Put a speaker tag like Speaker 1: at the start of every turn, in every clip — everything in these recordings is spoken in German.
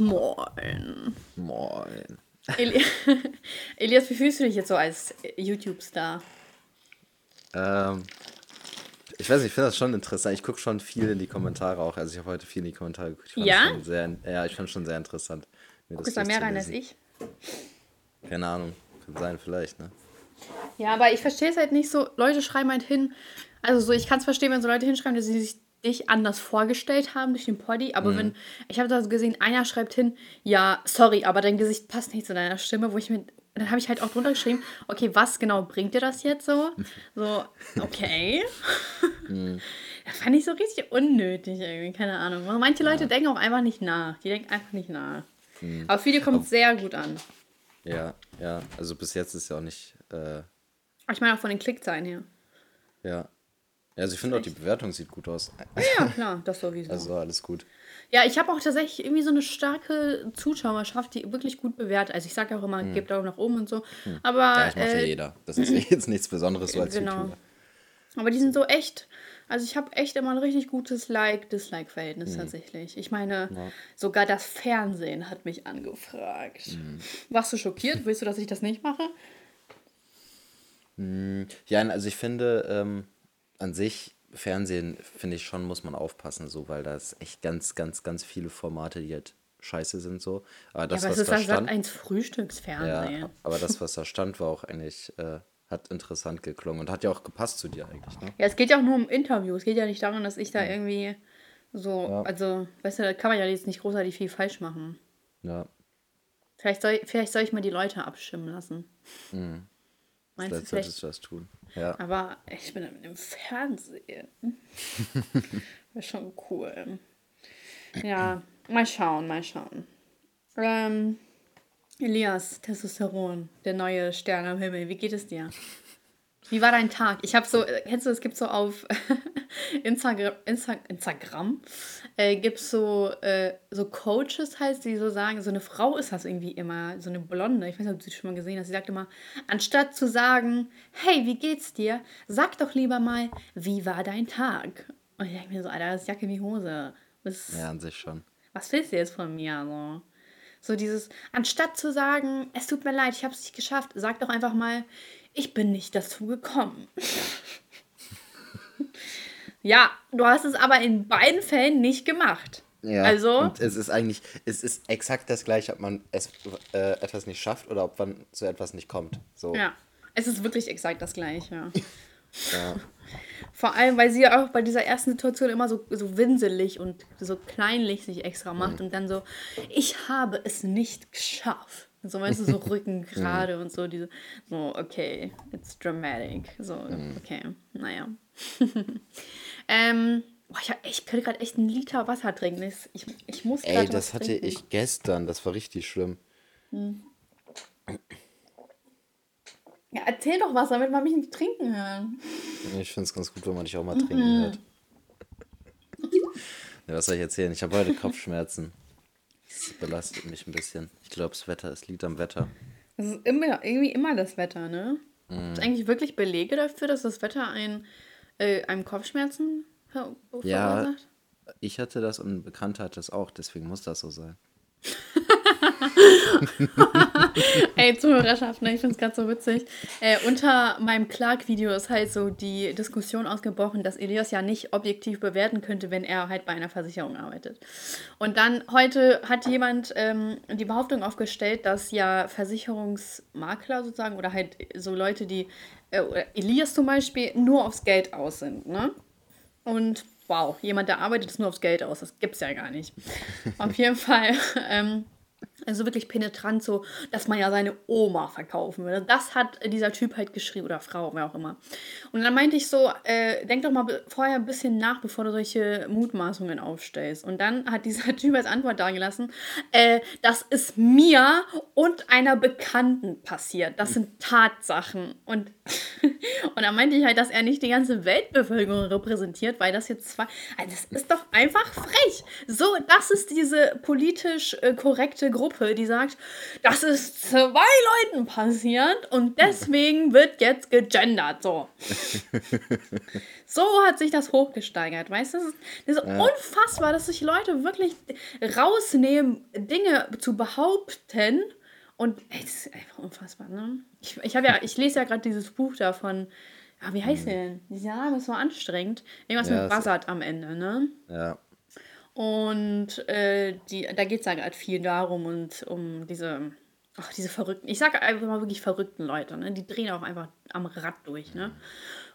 Speaker 1: Moin.
Speaker 2: Moin.
Speaker 1: Eli Elias, wie fühlst du dich jetzt so als YouTube-Star?
Speaker 2: Ähm, ich weiß nicht, ich finde das schon interessant. Ich gucke schon viel in die Kommentare auch. Also ich habe heute viel in die Kommentare geguckt.
Speaker 1: Ja?
Speaker 2: Sehr, ja, ich fand es schon sehr interessant. mir
Speaker 1: Guckst da mehr rein als ich?
Speaker 2: Keine Ahnung. Kann sein, vielleicht, ne?
Speaker 1: Ja, aber ich verstehe es halt nicht so. Leute schreiben halt hin. Also so, ich kann es verstehen, wenn so Leute hinschreiben, dass sie sich dich anders vorgestellt haben durch den Poddy. Aber wenn, ich habe da so gesehen, einer schreibt hin, ja, sorry, aber dein Gesicht passt nicht zu deiner Stimme, wo ich mir. Dann habe ich halt auch drunter geschrieben, okay, was genau bringt dir das jetzt so? So, okay. Das fand ich so richtig unnötig irgendwie, keine Ahnung. Manche Leute denken auch einfach nicht nach. Die denken einfach nicht nach. Aber für die kommt sehr gut an.
Speaker 2: Ja, ja. Also bis jetzt ist ja auch nicht, äh,
Speaker 1: Aber ich meine auch von den Klickzahlen her.
Speaker 2: ja. Ja, Also ich finde auch die Bewertung sieht gut aus.
Speaker 1: Ja, klar, das sowieso.
Speaker 2: Also alles gut.
Speaker 1: Ja, ich habe auch tatsächlich irgendwie so eine starke Zuschauerschaft, die wirklich gut bewertet. Also ich sage auch immer, gebt Daumen nach oben und so. Aber,
Speaker 2: Hm. Ja, das macht ja
Speaker 1: äh,
Speaker 2: jeder. Das ist jetzt nichts Besonderes so als
Speaker 1: genau.
Speaker 2: YouTuber.
Speaker 1: aber die sind so echt. Also ich habe echt immer ein richtig gutes Like-Dislike-Verhältnis
Speaker 2: Hm.
Speaker 1: tatsächlich. Ich meine, sogar das Fernsehen hat mich angefragt.
Speaker 2: Hm.
Speaker 1: Warst du schockiert? Willst du, dass ich das nicht mache?
Speaker 2: Ja, also ich finde, ähm, an sich, Fernsehen, finde ich schon, muss man aufpassen, so, weil da ist echt ganz, ganz, ganz viele Formate, die halt scheiße sind, so. Aber das,
Speaker 1: ja, aber
Speaker 2: was
Speaker 1: ist
Speaker 2: da stand,
Speaker 1: 1 Frühstücksfernsehen.
Speaker 2: ja, aber das, was da stand, war auch eigentlich, äh, hat interessant geklungen und hat ja auch gepasst zu dir eigentlich, ne?
Speaker 1: Ja, es geht ja auch nur um Interviews. Es geht ja nicht darum, dass ich da irgendwie so, also, weißt du, da kann man ja jetzt nicht großartig viel falsch machen.
Speaker 2: Ja,
Speaker 1: Vielleicht soll, vielleicht soll ich mal die Leute abstimmen lassen.
Speaker 2: Mhm.
Speaker 1: Meinst du
Speaker 2: vielleicht
Speaker 1: vielleicht?
Speaker 2: solltest du das tun. Ja,
Speaker 1: Aber ich bin im Fernsehen. Wäre schon cool. Ja, mal schauen, mal schauen. Ähm, Elias, Testosteron, der neue Stern am Himmel. Wie geht es dir? Wie war dein Tag? Ich habe so, äh, kennst du, es gibt so auf Instagram, Insta, Instagram äh, gibt es so, äh, so Coaches, heißt die so sagen, so eine Frau ist das irgendwie immer, so eine Blonde, ich weiß nicht, ob du sie schon mal gesehen hast, sie sagt immer, anstatt zu sagen, hey, wie geht's dir, sag doch lieber mal, wie war dein Tag? Und ich denke mir so, Alter, das ist Jacke wie Hose. Was,
Speaker 2: ja, an sich schon.
Speaker 1: was willst du jetzt von mir? So? so dieses, anstatt zu sagen, es tut mir leid, ich habe es nicht geschafft, sag doch einfach mal, ich bin nicht dazu gekommen. ja, du hast es aber in beiden Fällen nicht gemacht.
Speaker 2: Ja,
Speaker 1: Also,
Speaker 2: und es ist eigentlich, es ist exakt das gleiche, ob man es, äh, etwas nicht schafft oder ob man zu etwas nicht kommt. So.
Speaker 1: ja, es ist wirklich exakt das Gleiche.
Speaker 2: Ja.
Speaker 1: Vor allem, weil sie ja auch bei dieser ersten Situation immer so, so winselig und so kleinlich sich extra macht und dann so, ich habe es nicht geschafft. So, weißt du, so Rücken gerade und so, diese, so, okay, it's dramatic. So, okay, naja. ähm, boah, ich, ich könnte gerade echt einen Liter Wasser trinken. Ich, ich, muss
Speaker 2: Ey, das hatte
Speaker 1: trinken.
Speaker 2: ich gestern, das war richtig schlimm.
Speaker 1: Ja, erzähl doch was, damit man mich nicht trinken hört.
Speaker 2: Ich finde es ganz gut, wenn man dich auch mal trinken hört. Ja, was soll ich erzählen? Ich habe heute Kopfschmerzen. Das belastet mich ein bisschen. Ich glaube, das Wetter, es liegt am Wetter.
Speaker 1: Es ist immer, irgendwie immer das Wetter, ne? Gibt es eigentlich wirklich Belege dafür, dass das Wetter ein, äh, einem Kopfschmerzen ver
Speaker 2: Ja.
Speaker 1: verursacht?
Speaker 2: Ich hatte das und ein Bekannter hat das auch, deswegen muss das so sein.
Speaker 1: Ey, Zuhörerschaft, ne, ich finde es gerade so witzig. Äh, unter meinem Clark-Video ist halt so die Diskussion ausgebrochen, dass Elias ja nicht objektiv bewerten könnte, wenn er halt bei einer Versicherung arbeitet. Und dann heute hat jemand ähm, die Behauptung aufgestellt, dass ja Versicherungsmakler sozusagen oder halt so Leute, die, äh, Elias zum Beispiel, nur aufs Geld aus sind, ne? Und wow, jemand, der arbeitet, ist nur aufs Geld aus. Das gibt's ja gar nicht. Auf jeden Fall. Ähm, also wirklich penetrant, so, dass man ja seine Oma verkaufen würde. Das hat dieser Typ halt geschrieben, oder Frau, wer auch immer. Und dann meinte ich so, äh, denk doch mal vorher ein bisschen nach, bevor du solche Mutmaßungen aufstellst. Und dann hat dieser Typ als Antwort dagelassen, äh, das ist mir und einer Bekannten passiert. Das sind Tatsachen. Und, und dann meinte ich halt, dass er nicht die ganze Weltbevölkerung repräsentiert, weil das jetzt zwei. Also das ist doch einfach frech. So, das ist diese politisch äh, korrekte Gruppe die sagt, das ist zwei Leuten passiert und deswegen wird jetzt gegendert. So. so hat sich das hochgesteigert, weißt du? Das ist, das ist ja. unfassbar, dass sich Leute wirklich rausnehmen, Dinge zu behaupten. Und ey, das ist einfach unfassbar, ne? Ich, ich, ja, ich lese ja gerade dieses Buch da von, ja, wie heißt hm. der denn? Dieser Name ist so anstrengend. Irgendwas ja, mit Buzzard am Ende, ne?
Speaker 2: Ja.
Speaker 1: Und äh, die, da geht es halt, halt viel darum und um diese, ach, diese verrückten, ich sage einfach mal wirklich verrückten Leute, ne? Die drehen auch einfach am Rad durch, ne?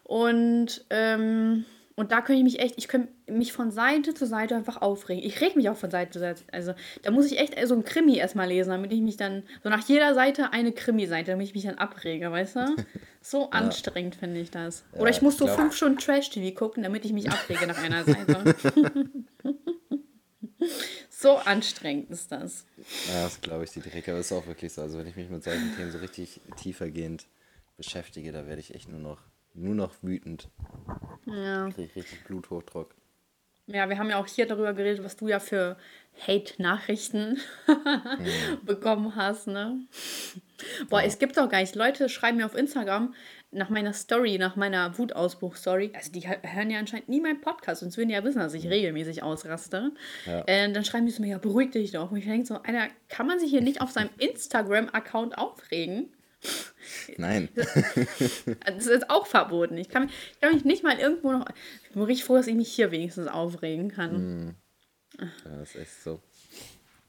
Speaker 1: Und, ähm, und da könnte ich mich echt, ich könnte mich von Seite zu Seite einfach aufregen. Ich reg mich auch von Seite zu Seite. Also da muss ich echt so ein Krimi erstmal lesen, damit ich mich dann, so nach jeder Seite eine Krimi-Seite, damit ich mich dann abrege, weißt du? So ja. anstrengend finde ich das. Ja, Oder ich muss so fünf Stunden Trash-TV gucken, damit ich mich abrege nach einer Seite. so anstrengend ist das.
Speaker 2: Ja, das glaube ich, die Drecke. Aber ist auch wirklich so. Also wenn ich mich mit solchen Themen so richtig tiefergehend beschäftige, da werde ich echt nur noch nur noch wütend.
Speaker 1: Ja.
Speaker 2: Ich richtig Bluthochdruck.
Speaker 1: Ja, wir haben ja auch hier darüber geredet, was du ja für Hate-Nachrichten mhm. bekommen hast, ne? Boah, ja. es gibt doch gar nicht. Leute schreiben mir auf Instagram nach meiner Story, nach meiner Wutausbruch-Story. Also, die hören ja anscheinend nie meinen Podcast, sonst würden die ja wissen, dass ich regelmäßig ausraste. Ja. Äh, dann schreiben die zu mir, ja, beruhig dich doch. Und ich denke so, einer, kann man sich hier nicht auf seinem Instagram-Account aufregen?
Speaker 2: Nein.
Speaker 1: Das ist auch verboten. Ich kann, mich, ich kann mich nicht mal irgendwo noch. Ich bin richtig froh, dass ich mich hier wenigstens aufregen kann.
Speaker 2: Das ist echt so.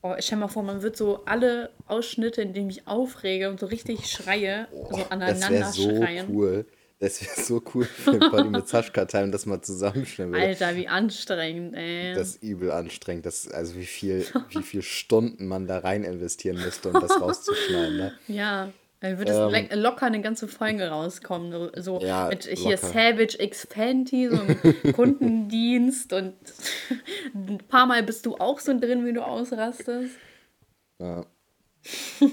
Speaker 1: Oh, stell mal vor, man wird so alle Ausschnitte, in denen ich aufrege und so richtig schreie, oh, so aneinander
Speaker 2: das so schreien. Cool. Das wäre so cool für ein Body mit Saschka-Time, das mal zusammenstellen würde.
Speaker 1: Alter, wie anstrengend, ey.
Speaker 2: Das ist übel anstrengend. Das, also wie viel, wie viel Stunden man da rein investieren müsste, um das rauszuschneiden. Ne?
Speaker 1: Ja. Dann wird es ähm, locker eine ganze Folge rauskommen. So ja, mit hier locker. Savage X Fenty, so ein Kundendienst und ein paar Mal bist du auch so drin, wie du ausrastest.
Speaker 2: Ja.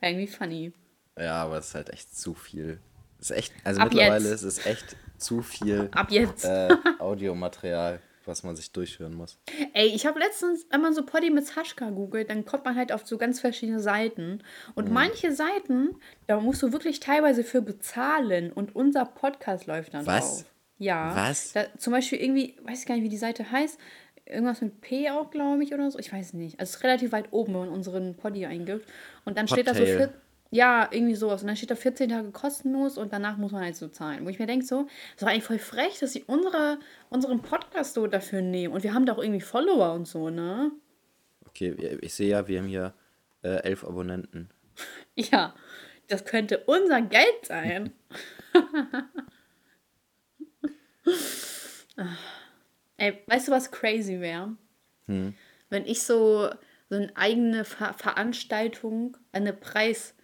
Speaker 1: Irgendwie funny.
Speaker 2: Ja, aber es ist halt echt zu viel. Es ist echt, also Ab mittlerweile jetzt. ist es echt zu viel
Speaker 1: Ab jetzt.
Speaker 2: Äh, Audiomaterial was man sich durchhören muss.
Speaker 1: Ey, ich habe letztens immer so Poddy mit Saschka googelt, dann kommt man halt auf so ganz verschiedene Seiten. Und mhm. manche Seiten, da musst du wirklich teilweise für bezahlen und unser Podcast läuft dann
Speaker 2: was?
Speaker 1: auf. Ja.
Speaker 2: Was?
Speaker 1: Da, zum Beispiel irgendwie, weiß ich gar nicht, wie die Seite heißt. Irgendwas mit P auch, glaube ich, oder so. Ich weiß nicht. Also es ist relativ weit oben, wenn man unseren Poddy eingibt. Und dann Podtail. steht da so ja, irgendwie sowas. Und dann steht da 14 Tage kostenlos und danach muss man halt so zahlen. Wo ich mir denke, so, das war eigentlich voll frech, dass sie unsere, unseren Podcast so dafür nehmen. Und wir haben da auch irgendwie Follower und so, ne?
Speaker 2: Okay, ich sehe ja, wir haben hier äh, elf Abonnenten.
Speaker 1: ja, das könnte unser Geld sein. Ey, weißt du, was crazy wäre?
Speaker 2: Hm.
Speaker 1: Wenn ich so, so eine eigene Ver Veranstaltung, eine Preis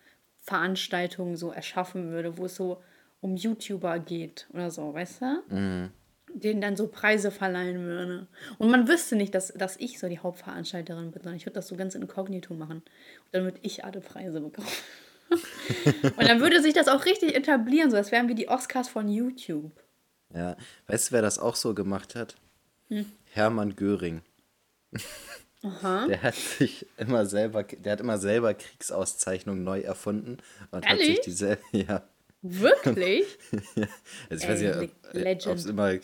Speaker 1: Veranstaltungen so erschaffen würde, wo es so um YouTuber geht oder so, weißt
Speaker 2: du? Mhm.
Speaker 1: Denen dann so Preise verleihen würde. Und man wüsste nicht, dass, dass ich so die Hauptveranstalterin bin, sondern ich würde das so ganz inkognito machen. Und dann würde ich alle Preise bekommen. und dann würde sich das auch richtig etablieren, so als wären wir die Oscars von YouTube.
Speaker 2: Ja, weißt du, wer das auch so gemacht hat?
Speaker 1: Hm.
Speaker 2: Hermann Göring.
Speaker 1: Aha.
Speaker 2: Der hat sich immer selber, der hat immer selber Kriegsauszeichnungen neu erfunden und
Speaker 1: Ehrlich?
Speaker 2: hat sich diese, ja.
Speaker 1: Wirklich?
Speaker 2: ja. Also ich Ey, weiß nicht, ob es immer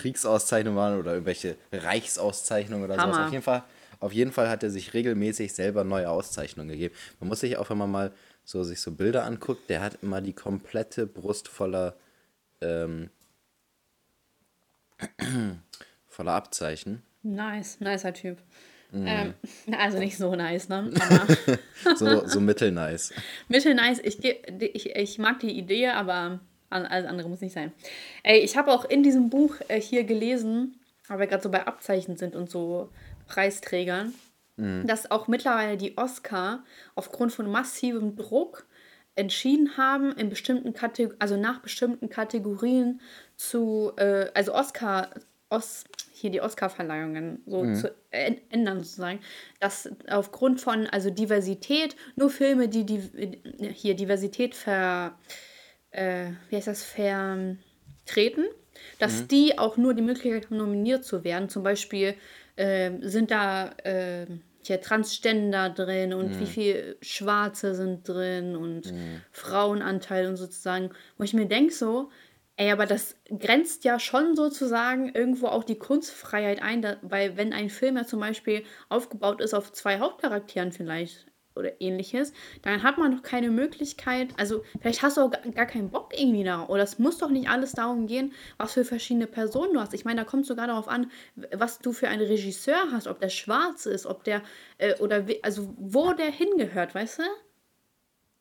Speaker 2: Kriegsauszeichnungen waren oder irgendwelche Reichsauszeichnungen oder
Speaker 1: Hammer.
Speaker 2: sowas. Auf jeden, Fall, auf jeden Fall hat er sich regelmäßig selber neue Auszeichnungen gegeben. Man muss sich auch, wenn man mal so sich so Bilder anguckt, der hat immer die komplette Brust voller ähm, voller Abzeichen.
Speaker 1: Nice, nicer Typ. Mhm. Ähm, also nicht so nice, ne?
Speaker 2: so, so mittelnice.
Speaker 1: mittelnice. Ich, ich, ich mag die Idee, aber alles andere muss nicht sein. Ey, ich habe auch in diesem Buch äh, hier gelesen, weil wir gerade so bei Abzeichen sind und so Preisträgern, mhm. dass auch mittlerweile die Oscar aufgrund von massivem Druck entschieden haben, in bestimmten Kategorien, also nach bestimmten Kategorien zu, äh, also Oscar, Os hier die Oscar-Verleihungen so mhm. zu ändern sozusagen, dass aufgrund von also Diversität nur Filme, die, die hier Diversität ver äh, wie heißt das vertreten, dass mhm. die auch nur die Möglichkeit haben nominiert zu werden. Zum Beispiel äh, sind da äh, hier Transgender drin und wie viel Schwarze sind drin und Frauenanteil und sozusagen, wo ich mir denke so, ey, aber das grenzt ja schon sozusagen irgendwo auch die Kunstfreiheit ein, da, weil wenn ein Film ja zum Beispiel aufgebaut ist auf zwei Hauptcharakteren vielleicht oder ähnliches, dann hat man doch keine Möglichkeit, also vielleicht hast du auch gar keinen Bock irgendwie da, oder es muss doch nicht alles darum gehen, was für verschiedene Personen du hast. Ich meine, da kommt sogar darauf an, was du für einen Regisseur hast, ob der schwarz ist, ob der, äh, oder also wo der hingehört, weißt du?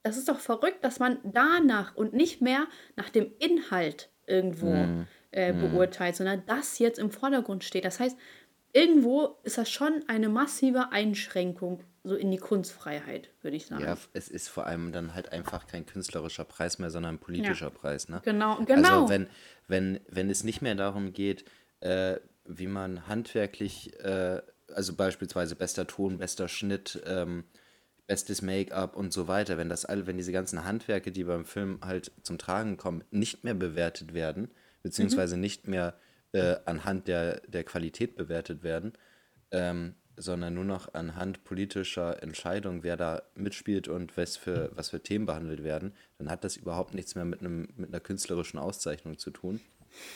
Speaker 1: Das ist doch verrückt, dass man danach und nicht mehr nach dem Inhalt irgendwo äh, beurteilt, sondern das jetzt im Vordergrund steht. Das heißt, irgendwo ist das schon eine massive Einschränkung so in die Kunstfreiheit, würde ich sagen.
Speaker 2: Ja, es ist vor allem dann halt einfach kein künstlerischer Preis mehr, sondern ein politischer Preis, ne?
Speaker 1: Genau, genau.
Speaker 2: Also wenn, wenn, wenn es nicht mehr darum geht, äh, wie man handwerklich, äh, also beispielsweise bester Ton, bester Schnitt, ähm, bestes Make-up und so weiter, wenn das alle, wenn diese ganzen Handwerke, die beim Film halt zum Tragen kommen, nicht mehr bewertet werden, beziehungsweise nicht mehr äh, anhand der, der Qualität bewertet werden, ähm, sondern nur noch anhand politischer Entscheidungen, wer da mitspielt und was für, was für Themen behandelt werden, dann hat das überhaupt nichts mehr mit, einem, mit einer künstlerischen Auszeichnung zu tun.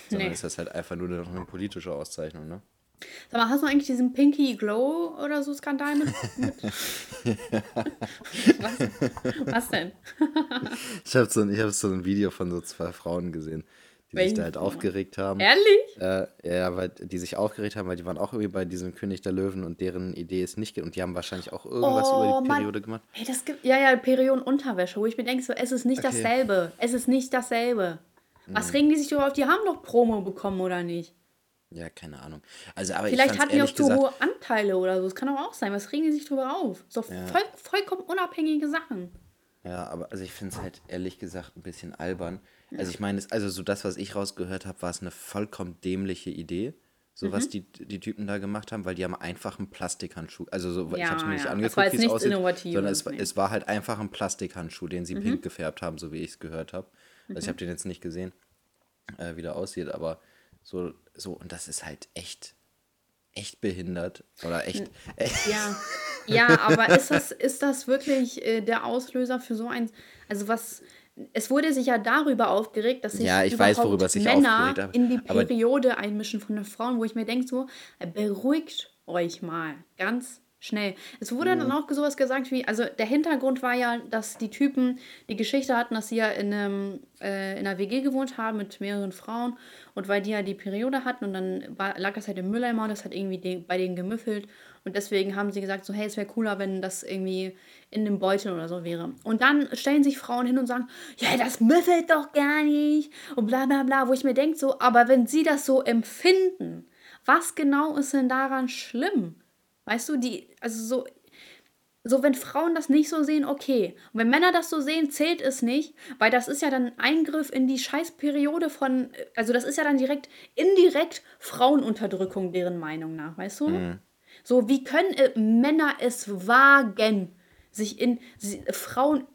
Speaker 2: Sondern
Speaker 1: Nee.
Speaker 2: ist das halt einfach nur noch eine politische Auszeichnung, ne?
Speaker 1: Sag mal, hast du eigentlich diesen Pinky Glow oder so Skandal mit? mit? was, was denn?
Speaker 2: Ich habe so, ein- ich hab so ein Video von so zwei Frauen gesehen, die sich
Speaker 1: Welchen
Speaker 2: da halt
Speaker 1: Frauen?
Speaker 2: aufgeregt haben.
Speaker 1: Ehrlich?
Speaker 2: Äh, ja, weil die sich aufgeregt haben, weil die waren auch irgendwie bei diesem König der Löwen und deren Idee ist nicht. ge- Und die haben wahrscheinlich auch irgendwas
Speaker 1: Oh,
Speaker 2: über die
Speaker 1: Mann.
Speaker 2: Periode gemacht.
Speaker 1: Ey, das gibt. Ja, ja, Periodenunterwäsche, wo ich mir denke, so, es ist nicht
Speaker 2: Okay.
Speaker 1: dasselbe. Es ist nicht dasselbe. Was regen die sich darüber auf? Die haben doch Promo bekommen, oder nicht?
Speaker 2: Ja, keine Ahnung. Also, aber
Speaker 1: Vielleicht
Speaker 2: ich
Speaker 1: hatten die auch zu
Speaker 2: gesagt,
Speaker 1: hohe Anteile oder so. Das kann doch auch sein. Was regen die sich darüber auf? So voll, vollkommen unabhängige Sachen.
Speaker 2: Ja, aber also ich finde es halt ehrlich gesagt ein bisschen albern. Also ich meine, also so das, was ich rausgehört habe, war es eine vollkommen dämliche Idee, so
Speaker 1: Mhm.
Speaker 2: was die, die Typen da gemacht haben, weil die haben einfach einen Plastikhandschuh. Also so, ich
Speaker 1: Ja,
Speaker 2: habe es mir nicht
Speaker 1: ja.
Speaker 2: Angeguckt, wie es aussieht, sondern es,
Speaker 1: nee. Mhm.
Speaker 2: es war halt einfach ein Plastikhandschuh, den sie pink gefärbt haben, so wie ich es gehört habe. Also ich habe den jetzt nicht gesehen, äh, wie der aussieht, aber so, so, und das ist halt echt, echt behindert. Oder echt, echt
Speaker 1: Ja, ja, aber ist das, ist das wirklich äh, der Auslöser für so ein. Also was. Es wurde sich ja darüber aufgeregt, dass sich
Speaker 2: Ja, ich weiß, worüber sich
Speaker 1: Männer
Speaker 2: aufgeregt
Speaker 1: in die Periode einmischen von den Frauen, wo ich mir denke, so, äh, beruhigt euch mal ganz schnell. Es wurde
Speaker 2: Mhm.
Speaker 1: dann auch sowas gesagt wie, also der Hintergrund war ja, dass die Typen die Geschichte hatten, dass sie ja in, einem, äh, in einer WG gewohnt haben mit mehreren Frauen und weil die ja die Periode hatten und dann war, lag das halt im Mülleimer und das hat irgendwie den, bei denen gemüffelt und deswegen haben sie gesagt, so hey, es wäre cooler, wenn das irgendwie in dem Beutel oder so wäre. Und dann stellen sich Frauen hin und sagen, ja, das müffelt doch gar nicht und bla bla bla, wo ich mir denke, so, aber wenn sie das so empfinden, was genau ist denn daran schlimm? Weißt du, die, also so, so, wenn Frauen das nicht so sehen, okay. Und wenn Männer das so sehen, zählt es nicht, weil das ist ja dann ein Eingriff in die Scheißperiode von, also das ist ja dann direkt, indirekt Frauenunterdrückung, deren Meinung nach, weißt du? So, wie können äh, Männer es wagen, sich in sie, Frauen,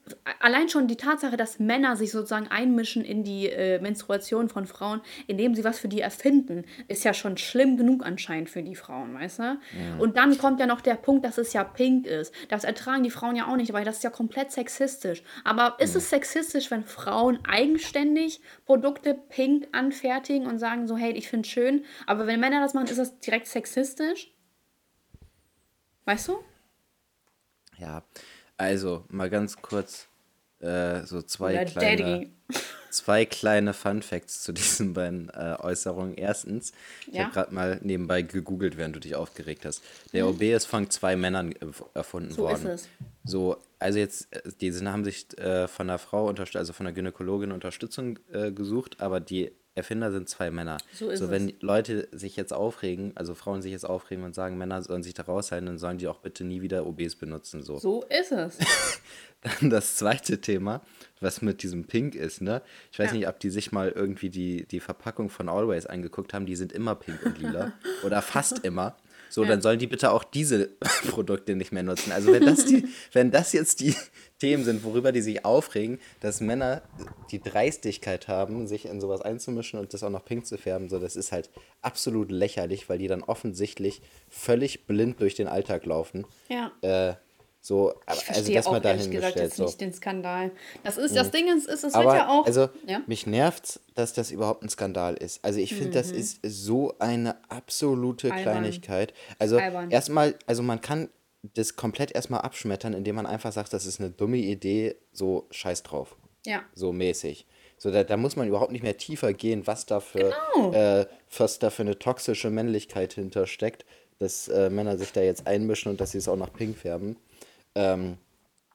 Speaker 1: allein schon die Tatsache, dass Männer sich sozusagen einmischen in die äh, Menstruation von Frauen, indem sie was für die erfinden, ist ja schon schlimm genug anscheinend für die Frauen, weißt du? Und dann kommt ja noch der Punkt, dass es ja pink ist. Das ertragen die Frauen ja auch nicht, weil das ist ja komplett sexistisch. Aber ist es sexistisch, wenn Frauen eigenständig Produkte pink anfertigen und sagen so, hey, ich finde schön, aber wenn Männer das machen, ist das direkt sexistisch? Weißt du?
Speaker 2: Ja, also mal ganz kurz äh, so zwei
Speaker 1: Oder
Speaker 2: kleine,
Speaker 1: Daddy.
Speaker 2: zwei kleine Fun Facts zu diesen beiden äh, Äußerungen. Erstens, ich
Speaker 1: Ja.
Speaker 2: habe gerade mal nebenbei gegoogelt, während du dich aufgeregt hast. Der OB ist von zwei Männern erfunden.
Speaker 1: So
Speaker 2: worden.
Speaker 1: ist es.
Speaker 2: So, also jetzt, äh, die sind, haben sich äh, von einer Frau, also von einer Gynäkologin Unterstützung äh, gesucht, aber die Erfinder sind zwei Männer.
Speaker 1: So ist
Speaker 2: so wenn Leute sich jetzt aufregen, also Frauen sich jetzt aufregen und sagen, Männer sollen sich da raushalten, dann sollen die auch bitte nie wieder OBs benutzen. So.
Speaker 1: So ist es.
Speaker 2: Dann das zweite Thema, was mit diesem Pink ist, ne? Ich weiß
Speaker 1: Ja.
Speaker 2: nicht, ob die sich mal irgendwie die, die Verpackung von Always angeguckt haben, die sind immer pink und lila. oder fast immer. So, dann sollen die bitte auch diese Produkte nicht mehr nutzen. Also wenn das, die, wenn das jetzt die Themen sind, worüber die sich aufregen, dass Männer die Dreistigkeit haben, sich in sowas einzumischen und das auch noch pink zu färben, so, das ist halt absolut lächerlich, weil die dann offensichtlich völlig blind durch den Alltag laufen.
Speaker 1: Ja.
Speaker 2: Äh, so,
Speaker 1: Ich
Speaker 2: also
Speaker 1: verstehe
Speaker 2: das
Speaker 1: auch
Speaker 2: mal
Speaker 1: ehrlich gesagt jetzt
Speaker 2: So.
Speaker 1: nicht den Skandal. Das ist, das Ding ist, ist es wird ja auch.
Speaker 2: also
Speaker 1: ja?
Speaker 2: mich nervt's, dass das überhaupt ein Skandal ist. Also ich finde, das ist so eine absolute
Speaker 1: Mhm. Albern.
Speaker 2: Kleinigkeit. Also
Speaker 1: Albern.
Speaker 2: erstmal, also man kann das komplett erstmal abschmettern, indem man einfach sagt, das ist eine dumme Idee, so scheiß drauf.
Speaker 1: ja.
Speaker 2: So mäßig. So, da, da muss man überhaupt nicht mehr tiefer gehen, was da für,
Speaker 1: Genau.
Speaker 2: äh, was da für eine toxische Männlichkeit hintersteckt, dass äh, Männer sich da jetzt einmischen und dass sie es auch nach pink färben. Ähm,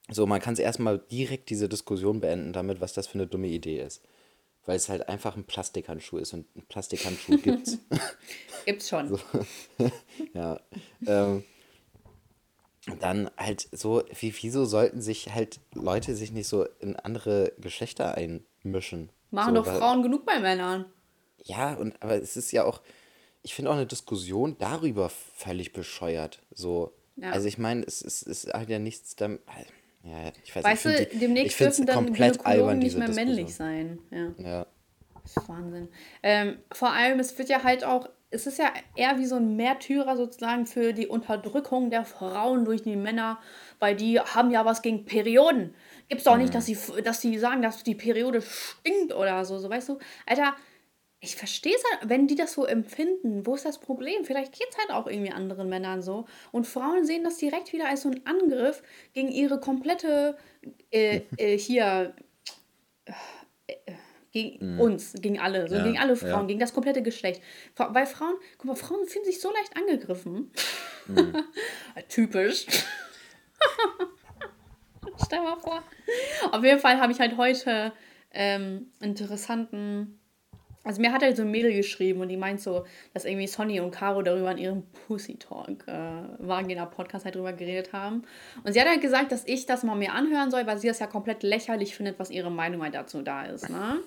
Speaker 2: so, man kann es erstmal direkt diese Diskussion beenden damit, was das für eine dumme Idee ist. Weil es halt einfach ein Plastikhandschuh ist und ein Plastikhandschuh gibt's.
Speaker 1: Gibt's schon.
Speaker 2: ja. Ähm, dann halt so, wie, wieso sollten sich halt Leute sich nicht so in andere Geschlechter einmischen?
Speaker 1: Machen
Speaker 2: so,
Speaker 1: doch
Speaker 2: weil-
Speaker 1: Frauen genug bei Männern.
Speaker 2: Ja, und aber es ist ja auch, ich finde auch eine Diskussion darüber völlig bescheuert. So,
Speaker 1: Ja.
Speaker 2: also ich meine, es, es, es hat ja nichts damit. Ja, ich weiß
Speaker 1: Weißt
Speaker 2: nicht,
Speaker 1: du,
Speaker 2: die-
Speaker 1: demnächst dürfen dann
Speaker 2: albern,
Speaker 1: nicht mehr männlich
Speaker 2: Diskussion.
Speaker 1: sein. Ja.
Speaker 2: Ja,
Speaker 1: Das ist Wahnsinn. Ähm, vor allem, es wird ja halt auch, es ist ja eher wie so ein Märtyrer sozusagen für die Unterdrückung der Frauen durch die Männer, weil die haben ja was gegen Perioden. Gibt's doch nicht, dass sie, dass sie sagen, dass die Periode stinkt oder so, so weißt du. Alter, ich verstehe es halt, wenn die das so empfinden, wo ist das Problem? Vielleicht geht es halt auch irgendwie anderen Männern so. Und Frauen sehen das direkt wieder als so einen Angriff gegen ihre komplette, äh, äh, hier, gegen uns, gegen alle, so
Speaker 2: Ja,
Speaker 1: gegen alle Frauen,
Speaker 2: ja.
Speaker 1: gegen das komplette Geschlecht. Weil Frauen, guck mal, Frauen fühlen sich so leicht angegriffen. Typisch. Stell mal vor. Auf jeden Fall habe ich halt heute ähm, interessanten. Also mir hat halt so ein Mädel geschrieben und die meint so, dass irgendwie Sonny und Caro darüber in ihrem Pussy Talk, äh, Vagina Podcast halt drüber geredet haben. Und sie hat halt gesagt, dass ich das mal mir anhören soll, weil sie das ja komplett lächerlich findet, was ihre Meinung halt dazu da ist. Ne?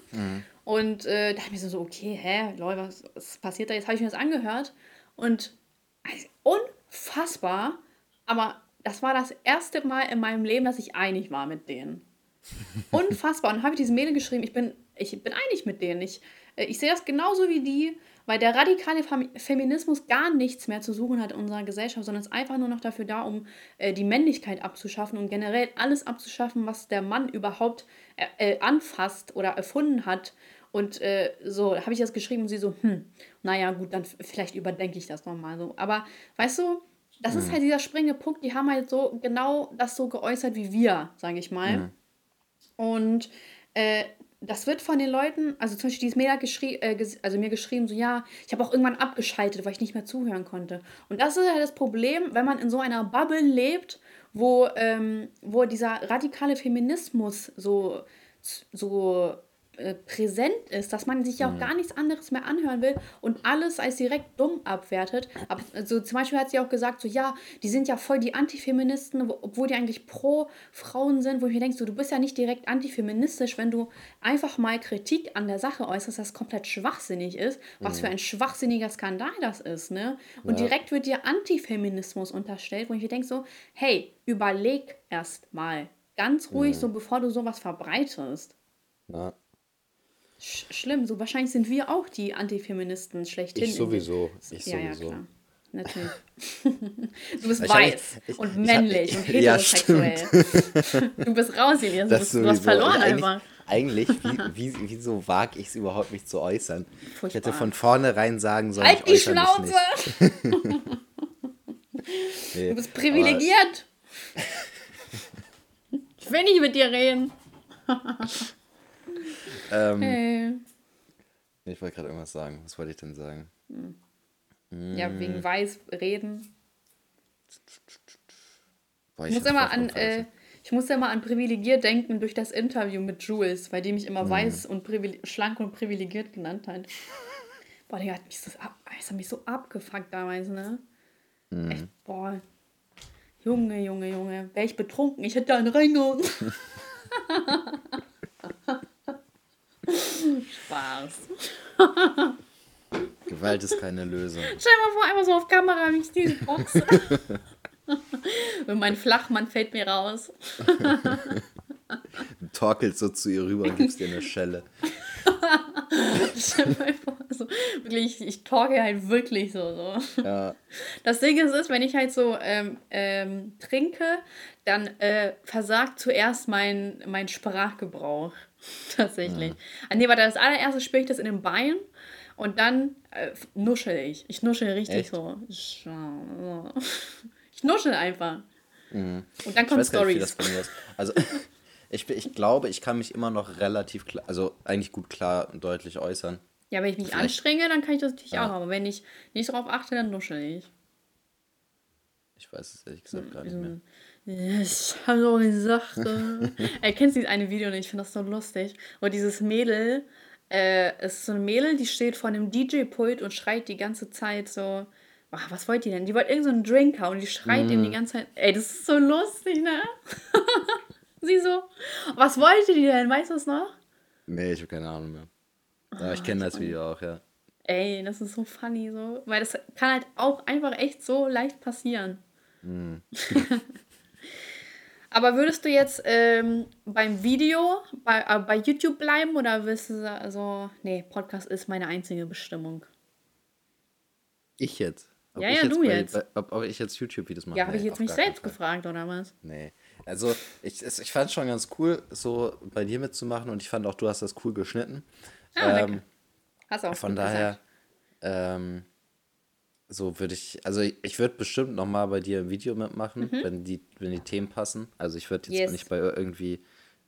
Speaker 1: Und äh, da dachte ich mir so, okay, hä, Leute, was, was passiert da? Jetzt habe ich mir das angehört und also, unfassbar, aber das war das erste Mal in meinem Leben, dass ich einig war mit denen. Unfassbar. Und dann habe ich diese Mädel geschrieben, ich bin, ich bin einig mit denen. Ich, ich sehe das genauso wie die, weil der radikale Feminismus gar nichts mehr zu suchen hat in unserer Gesellschaft, sondern ist einfach nur noch dafür da, um äh, die Männlichkeit abzuschaffen und generell alles abzuschaffen, was der Mann überhaupt äh, äh, anfasst oder erfunden hat. Und äh, so habe ich das geschrieben und sie so, hm, naja, gut, dann vielleicht überdenke ich das nochmal so. Aber weißt du, das ist halt dieser springende Punkt, die haben halt so genau das so geäußert wie wir, sage ich mal. Und äh, das wird von den Leuten, also zum Beispiel dieses Mädel hat äh, also mir geschrieben, so ja, ich habe auch irgendwann abgeschaltet, weil ich nicht mehr zuhören konnte. Und das ist ja das Problem, wenn man in so einer Bubble lebt, wo, ähm, wo dieser radikale Feminismus so, so äh, präsent ist, dass man sich ja auch gar nichts anderes mehr anhören will und alles als direkt dumm abwertet. Aber, also zum Beispiel hat sie auch gesagt, so ja, die sind ja voll die Antifeministen, wo- obwohl die eigentlich pro Frauen sind, wo ich mir denke, so, du bist ja nicht direkt antifeministisch, wenn du einfach mal Kritik an der Sache äußerst, das komplett schwachsinnig ist, was für ein schwachsinniger Skandal das ist, ne? Und
Speaker 2: Ja.
Speaker 1: direkt wird dir Antifeminismus unterstellt, wo ich mir denke, so, hey, überleg erst mal. Ganz ruhig, so bevor du sowas verbreitest.
Speaker 2: ja.
Speaker 1: Sch schlimm, so wahrscheinlich sind wir auch die Antifeministen schlechthin.
Speaker 2: Ich sowieso. Ich
Speaker 1: ja, ja,
Speaker 2: sowieso.
Speaker 1: klar. Natürlich. du bist
Speaker 2: Wahrscheinlich-
Speaker 1: weiß
Speaker 2: ich-
Speaker 1: und
Speaker 2: ich
Speaker 1: männlich
Speaker 2: hab-
Speaker 1: und
Speaker 2: Ja,
Speaker 1: heterosexuell. du bist raus, Elias. Du,
Speaker 2: Das
Speaker 1: bist, du hast verloren einfach.
Speaker 2: Eigentlich, wie, wie, wieso wage ich es überhaupt, mich zu äußern? Ich
Speaker 1: Furchtbar.
Speaker 2: hätte von vornherein sagen sollen,
Speaker 1: Halt
Speaker 2: ich
Speaker 1: die
Speaker 2: äußere mich
Speaker 1: Schnauze!
Speaker 2: Nee,
Speaker 1: Du bist privilegiert! ich will nicht mit dir reden.
Speaker 2: Ähm,
Speaker 1: Hey.
Speaker 2: Ich wollte gerade irgendwas sagen. Was wollte ich denn sagen?
Speaker 1: Ja,
Speaker 2: Mm.
Speaker 1: wegen weiß reden.
Speaker 2: Boah,
Speaker 1: Ich muss
Speaker 2: hab's
Speaker 1: immer an, äh, ich muss immer an privilegiert denken durch das Interview mit Jules, weil die mich immer weiß und schlank und privilegiert genannt hat. Boah, Digga, hat mich das, ab, das hat mich so abgefuckt damals, ne?
Speaker 2: Mhm.
Speaker 1: Echt, boah. Junge, Junge, Junge. Wäre ich betrunken, ich hätte einen reingehauen. Spaß.
Speaker 2: Gewalt ist keine Lösung.
Speaker 1: Stell dir mal vor, einmal so auf Kamera, wie ich diese boxe. Und mein Flachmann fällt mir raus.
Speaker 2: Du torkelst so zu ihr rüber und gibst dir eine Schelle.
Speaker 1: Stell dir mal vor, so, wirklich, ich talke halt wirklich so, so.
Speaker 2: Ja.
Speaker 1: Das Ding ist, ist wenn ich halt so ähm, ähm, trinke, dann äh, versagt zuerst mein, mein Sprachgebrauch. Tatsächlich. Ah, nee, warte, das allererste spüre ich das in den Beinen und dann äh, nuschel ich. Ich nuschel richtig
Speaker 2: Echt?
Speaker 1: so. Ich nuschel einfach. Und dann
Speaker 2: Ich
Speaker 1: kommen Stories.
Speaker 2: Also, ich, ich glaube, ich kann mich immer noch relativ klar, also eigentlich gut klar und deutlich äußern.
Speaker 1: Ja, wenn ich mich
Speaker 2: Vielleicht-
Speaker 1: anstrenge, dann kann ich das natürlich
Speaker 2: Ja.
Speaker 1: auch. Aber wenn ich nicht darauf achte, dann nuschel ich.
Speaker 2: Ich weiß es ehrlich gesagt gar nicht mehr.
Speaker 1: Ja, ich hab doch gesagt. äh. Ey, kennst du dieses eine Video nicht? Ich finde das so lustig. Wo dieses Mädel, äh, es ist so ein Mädel, die steht vor einem DJ-Pult und schreit die ganze Zeit so. "Ah, was wollt ihr denn? Die wollte irgendeinen so einen Drink haben und die schreit
Speaker 2: Mhm.
Speaker 1: ihm die ganze Zeit. Ey, das ist so lustig, ne? Sie so, was wollte die denn? Weißt du es noch?
Speaker 2: Nee, ich habe keine Ahnung mehr. Aber
Speaker 1: Ah,
Speaker 2: ich kenne das Video auch, ja.
Speaker 1: Ey, das ist so funny so. Weil das kann halt auch einfach echt so leicht passieren.
Speaker 2: Mhm.
Speaker 1: Aber würdest du jetzt ähm, beim Video bei, äh, bei YouTube bleiben oder willst du sa- also, nee, Podcast ist meine einzige Bestimmung.
Speaker 2: Ich jetzt? Ob
Speaker 1: Ja,
Speaker 2: ich
Speaker 1: ja, du
Speaker 2: bei,
Speaker 1: jetzt.
Speaker 2: Bei, ob, ob ich jetzt YouTube-Videos mache?
Speaker 1: Ja, habe ich
Speaker 2: Nee,
Speaker 1: jetzt
Speaker 2: auf
Speaker 1: mich selbst gefragt oder was?
Speaker 2: Nee. Also, ich, ich fand es schon ganz cool, so bei dir mitzumachen und ich fand auch, du hast das cool geschnitten.
Speaker 1: Ah,
Speaker 2: ähm,
Speaker 1: Hast du auch
Speaker 2: von daher, ähm, so würde ich, also ich, würde bestimmt nochmal bei dir im Video mitmachen, wenn, die, wenn die Themen passen. Also ich würde jetzt
Speaker 1: Mhm. Yes.
Speaker 2: nicht bei irgendwie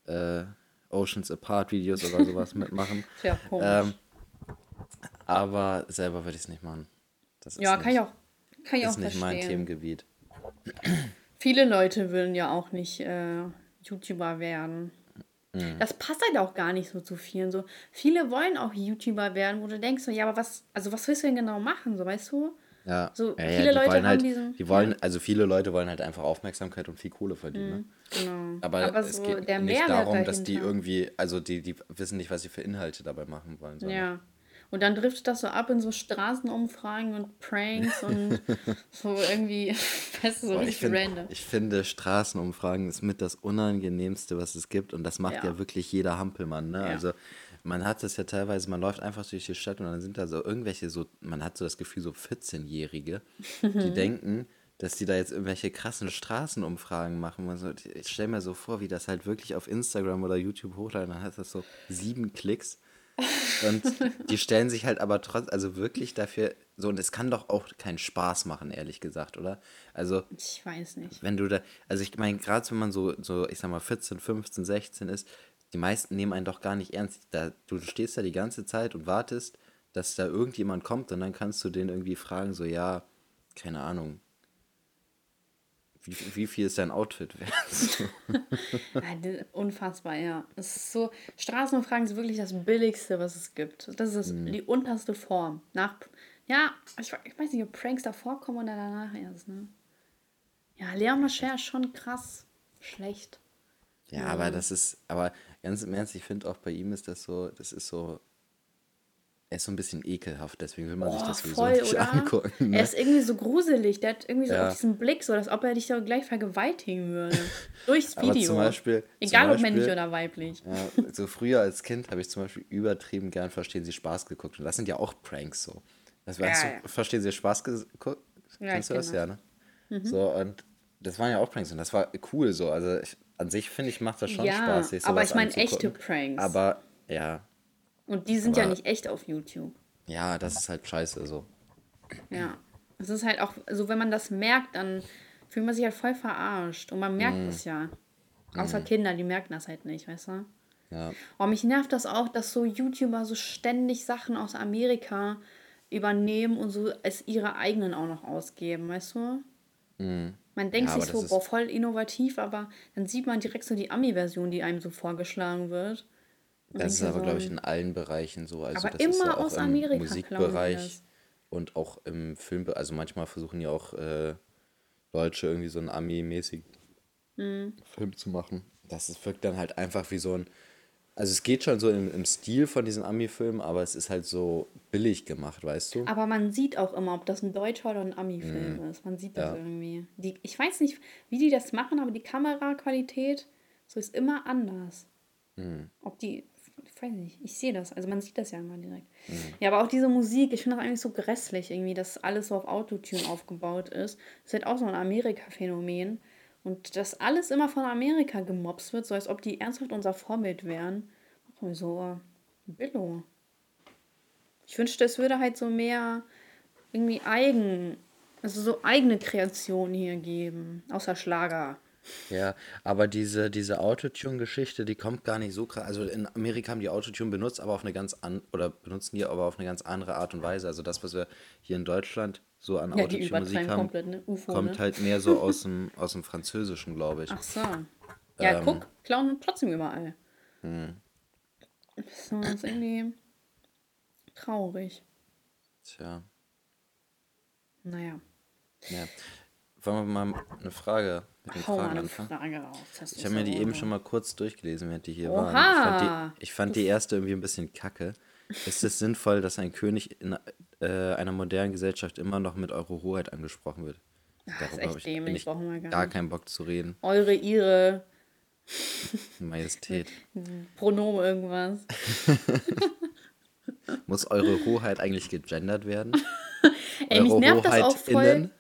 Speaker 2: äh, Oceans Apart Videos oder sowas mitmachen.
Speaker 1: Tja, komisch.
Speaker 2: Ähm, aber selber würde ich es nicht machen. Das ist
Speaker 1: ja,
Speaker 2: nicht,
Speaker 1: kann ich auch, kann ich auch
Speaker 2: ist nicht mein
Speaker 1: verstehen.
Speaker 2: Themengebiet.
Speaker 1: Viele Leute würden ja auch nicht äh, YouTuber werden.
Speaker 2: Mhm.
Speaker 1: Das passt halt auch gar nicht so zu vielen. So, viele wollen auch YouTuber werden, wo du denkst, so, ja, aber was, also was willst du denn genau machen, so weißt du?
Speaker 2: Ja,
Speaker 1: So,
Speaker 2: ja, ja,
Speaker 1: viele
Speaker 2: die
Speaker 1: Leute
Speaker 2: wollen
Speaker 1: haben
Speaker 2: halt,
Speaker 1: diesen-
Speaker 2: die wollen, also viele Leute wollen halt einfach Aufmerksamkeit und viel Kohle verdienen. Ne?
Speaker 1: Genau.
Speaker 2: Aber, es
Speaker 1: so
Speaker 2: geht nicht
Speaker 1: Mehrwert
Speaker 2: darum, dass die irgendwie, also die, die wissen nicht, was sie für Inhalte dabei machen wollen. sondern-
Speaker 1: Ja. Und dann trifft das so ab in so Straßenumfragen und Pranks und so irgendwie, weißt du, so
Speaker 2: Boah, ich,
Speaker 1: richtig
Speaker 2: find,
Speaker 1: random.
Speaker 2: ich finde, Straßenumfragen ist mit das Unangenehmste, was es gibt. Und das macht ja,
Speaker 1: Ja.
Speaker 2: wirklich jeder Hampelmann. Ne?
Speaker 1: Ja.
Speaker 2: Also man hat das ja teilweise, man läuft einfach durch die Stadt und dann sind da so irgendwelche, so, man hat so das Gefühl, so 14-Jährige, die denken, dass die da jetzt irgendwelche krassen Straßenumfragen machen. Also, ich stelle mir so vor, wie das halt wirklich auf Instagram oder YouTube hochladen, dann hat das so sieben Klicks. Und die stellen sich halt aber trotz, also wirklich dafür, so, und es kann doch auch keinen Spaß machen, ehrlich gesagt, oder? Also,
Speaker 1: Ich weiß nicht.
Speaker 2: wenn du da, also ich meine, gerade wenn man so, so, ich sag mal, 14, 15, 16 ist, die meisten nehmen einen doch gar nicht ernst. Da, du stehst da die ganze Zeit und wartest, dass da irgendjemand kommt und dann kannst du den irgendwie fragen, so, ja, keine Ahnung, wie, wie viel ist dein Outfit wert?
Speaker 1: Unfassbar, ja. Es ist so, Straßenumfragen sind wirklich das Billigste, was es gibt. Das ist das,
Speaker 2: Mhm.
Speaker 1: die unterste Form. Nach, ja, ich, ich weiß nicht, ob Pranks davor kommen oder danach erst, ne? Ja, Leon Mascher ist schon krass schlecht.
Speaker 2: Ja, aber das ist, aber ganz im Ernst, ich finde auch bei ihm ist das so, das ist so, er ist so ein bisschen ekelhaft, deswegen will man sich
Speaker 1: Oh,
Speaker 2: das sowieso
Speaker 1: voll,
Speaker 2: nicht
Speaker 1: oder?
Speaker 2: angucken.
Speaker 1: Er
Speaker 2: Ne?
Speaker 1: ist irgendwie so gruselig. Der hat irgendwie so
Speaker 2: Ja.
Speaker 1: diesen Blick, so als ob er dich so gleich vergewaltigen würde. Durchs
Speaker 2: Aber
Speaker 1: Video.
Speaker 2: zum Beispiel-
Speaker 1: Egal
Speaker 2: zum
Speaker 1: ob männlich
Speaker 2: Beispiel-
Speaker 1: oder weiblich.
Speaker 2: Ja, so früher als Kind habe ich zum Beispiel übertrieben gern Verstehen Sie Spaß geguckt. Und das sind ja auch Pranks so. Das weißt
Speaker 1: Ja, ja.
Speaker 2: Verstehen Sie Spaß geguckt? Kennst du das? Ja, ne? So, und das waren ja auch Pranks und das war cool so. Also ich, an sich finde ich, macht das schon
Speaker 1: Ja,
Speaker 2: Spaß. sich
Speaker 1: aber ich meine echte Pranks.
Speaker 2: Aber ja,
Speaker 1: Und die sind ja
Speaker 2: aber-
Speaker 1: nicht echt auf YouTube.
Speaker 2: ja, das ist halt scheiße so.
Speaker 1: Ja. Es ist halt auch, also wenn man das merkt, dann fühlt man sich halt voll verarscht. Und man merkt
Speaker 2: Mhm.
Speaker 1: es ja. Außer Kinder, die merken das halt nicht, weißt du?
Speaker 2: Ja,
Speaker 1: Oh, mich nervt das auch, dass so YouTuber so ständig Sachen aus Amerika übernehmen und so als ihre eigenen auch noch ausgeben, weißt du? Man denkt.
Speaker 2: Ja,
Speaker 1: sich so, boah,
Speaker 2: ist-
Speaker 1: voll innovativ, aber dann sieht man direkt so die Ami-Version, die einem so vorgeschlagen wird. Und
Speaker 2: das ist aber,
Speaker 1: so,
Speaker 2: glaube ich, in allen Bereichen so. Also
Speaker 1: Aber
Speaker 2: das ist
Speaker 1: immer
Speaker 2: auch
Speaker 1: aus
Speaker 2: im
Speaker 1: Amerika die
Speaker 2: Musikbereich und auch im Film. Also manchmal versuchen ja auch äh, Deutsche irgendwie so einen Ami-mäßigen
Speaker 1: Mhm.
Speaker 2: Film zu machen. Das ist, wirkt dann halt einfach wie so ein Also es geht schon so im, im Stil von diesen Ami-Filmen, aber es ist halt so billig gemacht, weißt du?
Speaker 1: Aber man sieht auch immer, ob das ein deutscher oder ein Ami-Film ist. Man sieht das.
Speaker 2: Ja.
Speaker 1: irgendwie. Die, ich weiß nicht, wie die das machen, aber die Kameraqualität so ist immer anders.
Speaker 2: Mhm.
Speaker 1: Ob die, ich weiß nicht, ich sehe das. Also man sieht das ja immer direkt.
Speaker 2: Mhm.
Speaker 1: Ja, aber auch diese Musik, ich finde das eigentlich so grässlich irgendwie, dass alles so auf Autotune aufgebaut ist. Das ist halt auch so ein Amerika-Phänomen. Und dass alles immer von Amerika gemobst wird, so als ob die ernsthaft unser Vorbild wären. Mir so, Billo. Ich wünschte, es würde halt so mehr irgendwie eigen, also so eigene Kreationen hier geben, außer Schlager.
Speaker 2: Ja, aber diese, diese Autotune-Geschichte, die kommt gar nicht so krass. Also in Amerika haben die Autotune benutzt, aber auf eine ganz an oder benutzen die aber auf eine ganz andere Art und Weise. Also das, was wir hier in Deutschland so an
Speaker 1: Ja,
Speaker 2: Autotune-Musik
Speaker 1: übertreiben
Speaker 2: haben,
Speaker 1: komplett, ne? UFO,
Speaker 2: kommt
Speaker 1: ne?
Speaker 2: halt mehr so aus dem, aus dem Französischen, glaube ich.
Speaker 1: Ach so. Ja,
Speaker 2: Ähm.
Speaker 1: guck, klauen trotzdem überall.
Speaker 2: Hm.
Speaker 1: So, das ist irgendwie traurig.
Speaker 2: Tja,
Speaker 1: Naja,
Speaker 2: ja. Wollen wir mal eine Frage mit den
Speaker 1: hau
Speaker 2: Fragen
Speaker 1: eine
Speaker 2: anfangen?
Speaker 1: Frage. Das
Speaker 2: Ich habe mir die eben schon mal kurz durchgelesen, während die hier
Speaker 1: Oha.
Speaker 2: waren. Ich fand, die, ich fand die erste irgendwie ein bisschen kacke. Ist es sinnvoll, dass ein König in äh, einer modernen Gesellschaft immer noch mit Eure Hoheit angesprochen wird?
Speaker 1: das ist
Speaker 2: Darüber
Speaker 1: echt dämlich, brauchen wir gar
Speaker 2: gar
Speaker 1: nicht.
Speaker 2: keinen Bock zu reden.
Speaker 1: Eure, ihre,
Speaker 2: Majestät.
Speaker 1: Pronomen irgendwas.
Speaker 2: Muss Eure Hoheit eigentlich gegendert werden?
Speaker 1: Ey, mich nervt das auch voll.
Speaker 2: HoheitInnen?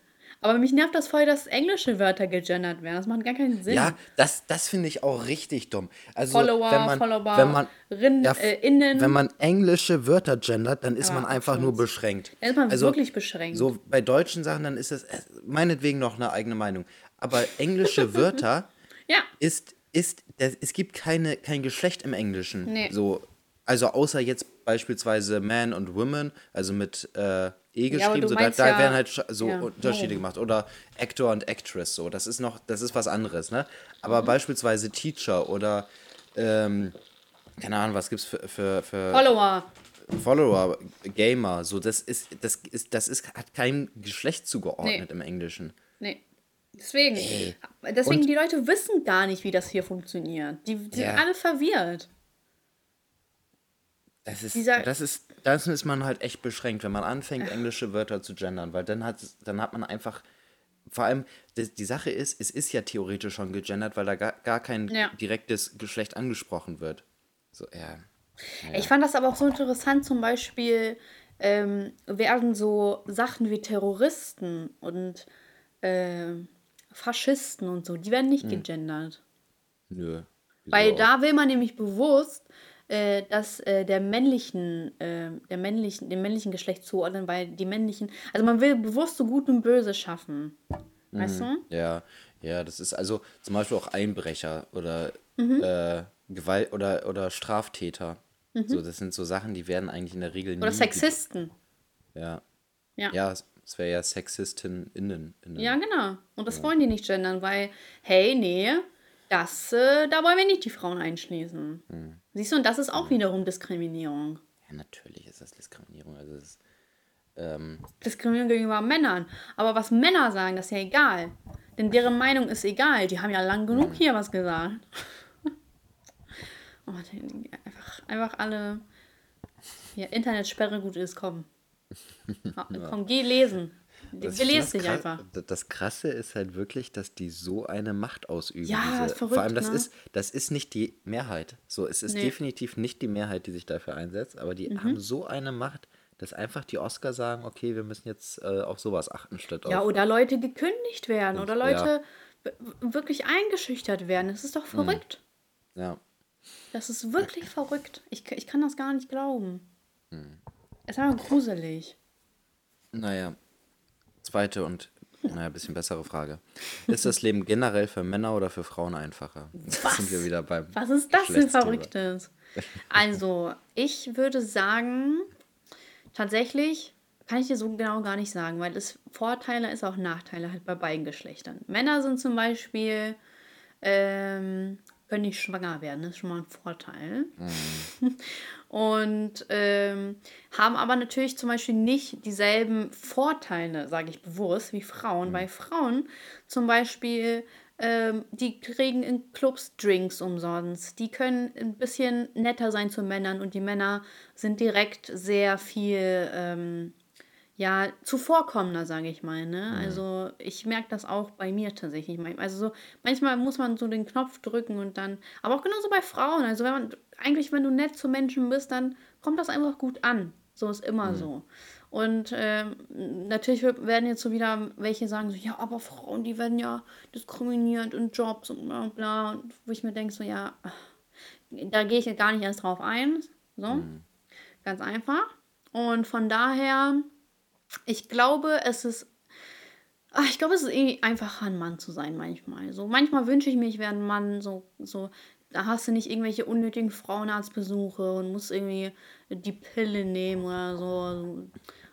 Speaker 1: Aber mich nervt das voll, dass englische Wörter gegendert werden. Das macht gar keinen Sinn.
Speaker 2: Ja, das, das finde ich auch richtig dumm. Also,
Speaker 1: Follower,
Speaker 2: wenn man,
Speaker 1: Follower,
Speaker 2: wenn man,
Speaker 1: Rin,
Speaker 2: ja,
Speaker 1: äh, Innen.
Speaker 2: wenn man englische Wörter gendert, dann ist
Speaker 1: Aber
Speaker 2: man einfach nur beschränkt.
Speaker 1: Dann ist man
Speaker 2: also,
Speaker 1: wirklich beschränkt.
Speaker 2: So bei deutschen Sachen, dann ist es äh, meinetwegen noch eine eigene Meinung. Aber englische Wörter
Speaker 1: ja,
Speaker 2: ist, ist, das, es gibt keine, kein Geschlecht im Englischen.
Speaker 1: Nee.
Speaker 2: So, also außer jetzt beispielsweise Man und Woman, also mit äh, E
Speaker 1: Ja,
Speaker 2: geschrieben,
Speaker 1: du
Speaker 2: so, da, da
Speaker 1: ja-
Speaker 2: werden halt so
Speaker 1: ja,
Speaker 2: Unterschiede gemacht. Oder Actor und Actress, so. Das ist noch, das ist was anderes, ne?
Speaker 1: Mhm.
Speaker 2: Aber beispielsweise Teacher oder ähm, keine Ahnung, was gibt's für, für, für
Speaker 1: Follower.
Speaker 2: Follower, Gamer, so, das ist, das ist, das ist, hat kein Geschlecht zugeordnet
Speaker 1: Nee.
Speaker 2: im Englischen.
Speaker 1: Nee. Deswegen. Deswegen,
Speaker 2: Und-
Speaker 1: die Leute wissen gar nicht, wie das hier funktioniert. Die, die
Speaker 2: Ja.
Speaker 1: sind alle verwirrt.
Speaker 2: Das ist,
Speaker 1: Dieser-
Speaker 2: das ist, das ist man halt echt beschränkt, wenn man anfängt, englische Wörter zu gendern, weil dann hat, dann hat man einfach, vor allem, die, die Sache ist, es ist ja theoretisch schon gegendert, weil da gar, gar kein
Speaker 1: Ja.
Speaker 2: direktes Geschlecht angesprochen wird. So, ja.
Speaker 1: Ich fand das aber auch so interessant, zum Beispiel ähm, werden so Sachen wie Terroristen und ähm, Faschisten und so, die werden nicht gegendert.
Speaker 2: Nö. Wieso
Speaker 1: Weil
Speaker 2: auch?
Speaker 1: da will man nämlich bewusst äh, das äh, der männlichen, äh, der männlichen, dem männlichen Geschlecht zuordnen, weil die männlichen, also man will bewusst so gut und böse schaffen. Weißt du?
Speaker 2: Ja, ja, das ist also zum Beispiel auch Einbrecher oder
Speaker 1: Mhm.
Speaker 2: äh, Gewalt oder, oder Straftäter. So, das sind so Sachen, die werden eigentlich in der Regel nie.
Speaker 1: Mhm. Oder Sexisten.
Speaker 2: Ja.
Speaker 1: Ja.
Speaker 2: Ja, es wäre ja Sexistin innen. innen.
Speaker 1: Ja, genau. Und das wollen die nicht gendern, weil, hey, nee, das, äh, da wollen wir nicht die Frauen einschließen.
Speaker 2: Hm.
Speaker 1: Siehst du, und das ist auch wiederum Diskriminierung.
Speaker 2: Ja, natürlich ist das Diskriminierung. Also es ist, ähm,
Speaker 1: Diskriminierung gegenüber Männern. Aber was Männer sagen, das ist ja egal. Denn deren Meinung ist egal. Die haben ja lang genug hier was gesagt. oh, einfach, einfach alle. Ja, Internetsperre gut ist, komm. Komm, geh lesen.
Speaker 2: Das-
Speaker 1: dich
Speaker 2: das krass-
Speaker 1: einfach.
Speaker 2: Das Krasse ist halt wirklich, dass die so eine Macht ausüben.
Speaker 1: Ja,
Speaker 2: diese,
Speaker 1: verrückt,
Speaker 2: vor allem, das,
Speaker 1: ne?
Speaker 2: ist, das ist nicht die Mehrheit. So, es ist
Speaker 1: Nee.
Speaker 2: definitiv nicht die Mehrheit, die sich dafür einsetzt, aber die
Speaker 1: Mhm.
Speaker 2: haben so eine Macht, dass einfach die Oscar sagen, okay, wir müssen jetzt äh, auf sowas achten, statt
Speaker 1: Ja,
Speaker 2: auf.
Speaker 1: oder Leute gekündigt werden oder
Speaker 2: Ja.
Speaker 1: Leute w- wirklich eingeschüchtert werden. Das ist doch
Speaker 2: Hm.
Speaker 1: verrückt.
Speaker 2: Ja.
Speaker 1: Das ist wirklich verrückt. Ich, ich kann das gar nicht glauben.
Speaker 2: Hm.
Speaker 1: Es ist einfach gruselig.
Speaker 2: Naja, zweite und naja, bisschen bessere Frage. Ist das Leben generell für Männer oder für Frauen einfacher?
Speaker 1: Was?
Speaker 2: sind wir wieder beim
Speaker 1: Was ist das denn. Verrücktes? Also, ich würde sagen, tatsächlich kann ich dir so genau gar nicht sagen, weil es Vorteile ist auch Nachteile halt bei beiden Geschlechtern. Männer sind zum Beispiel, ähm, können nicht schwanger werden, das ist schon mal ein Vorteil. Und ähm, haben aber natürlich zum Beispiel nicht dieselben Vorteile, sage ich bewusst, wie Frauen. Weil Frauen zum Beispiel ähm, die kriegen in Clubs Drinks umsonst. Die können ein bisschen netter sein zu Männern und die Männer sind direkt sehr viel ähm, ja, zuvorkommender, sage ich mal. Ne? Mhm. Also ich merke das auch bei mir tatsächlich. Also so, manchmal muss man so den Knopf drücken und dann, aber auch genauso bei Frauen. Also wenn man, eigentlich, wenn du nett zu Menschen bist, dann kommt das einfach gut an. So ist immer mhm. so. Und äh, natürlich werden jetzt so wieder welche sagen so, ja, aber Frauen, die werden ja diskriminiert in Jobs und bla bla. Und wo ich mir denke, so, ja, da gehe ich ja gar nicht erst drauf ein. So, mhm. ganz einfach. Und von daher, ich glaube, es ist Ach, ich glaube, es ist irgendwie einfacher, ein Mann zu sein manchmal. So, manchmal wünsche ich mir, ich wäre ein Mann, so, so da hast du nicht irgendwelche unnötigen Frauenarztbesuche und musst irgendwie die Pille nehmen oder so.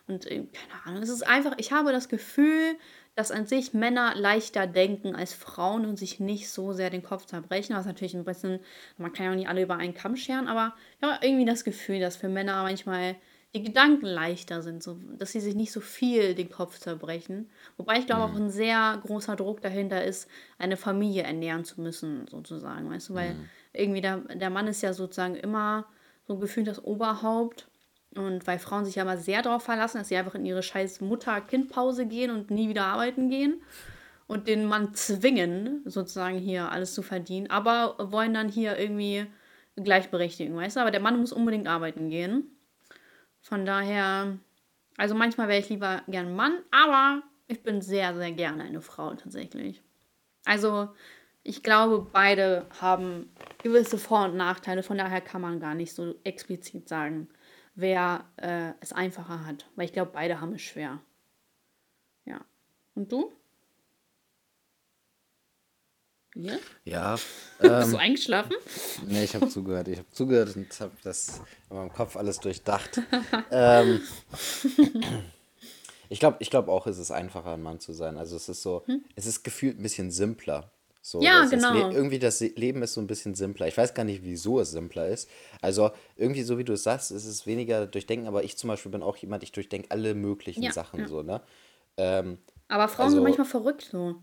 Speaker 1: Und äh, keine Ahnung, es ist einfach, ich habe das Gefühl, dass an sich Männer leichter denken als Frauen und sich nicht so sehr den Kopf zerbrechen, was natürlich ein bisschen, man kann ja auch nicht alle über einen Kamm scheren, aber ja, irgendwie das Gefühl, dass für Männer manchmal die Gedanken leichter sind, so, dass sie sich nicht so viel den Kopf zerbrechen. Wobei ich glaube mhm. auch ein sehr großer Druck dahinter ist, eine Familie ernähren zu müssen, sozusagen, weißt du, weil mhm. irgendwie der, der Mann ist ja sozusagen immer so gefühlt das Oberhaupt und weil Frauen sich ja immer sehr darauf verlassen, dass sie einfach in ihre scheiß Mutter-Kind-Pause gehen und nie wieder arbeiten gehen und den Mann zwingen, sozusagen hier alles zu verdienen, aber wollen dann hier irgendwie Gleichberechtigung, weißt du? Aber der Mann muss unbedingt arbeiten gehen. Von daher, also manchmal wäre ich lieber gern Mann, aber ich bin sehr, sehr gerne eine Frau tatsächlich. Also ich glaube, beide haben gewisse Vor- und Nachteile, von daher kann man gar nicht so explizit sagen, wer äh, es einfacher hat. Weil ich glaube, beide haben es schwer. Ja. Und du?
Speaker 2: Ja? Ja.
Speaker 1: Ähm, Bist du eingeschlafen?
Speaker 2: Nee, ich habe zugehört. Ich habe zugehört und habe das in meinem Kopf alles durchdacht. ähm, ich glaube ich glaub auch, es ist einfacher, ein Mann zu sein. Also es ist so, hm? es ist gefühlt ein bisschen simpler. So,
Speaker 1: ja, genau.
Speaker 2: Das irgendwie das Leben ist so ein bisschen simpler. Ich weiß gar nicht, wieso es simpler ist. Also irgendwie so wie du es sagst, ist es weniger durchdenken, aber ich zum Beispiel bin auch jemand, ich durchdenke alle möglichen ja, Sachen ja. so, ne? Ähm,
Speaker 1: aber Frauen also, sind manchmal verrückt so.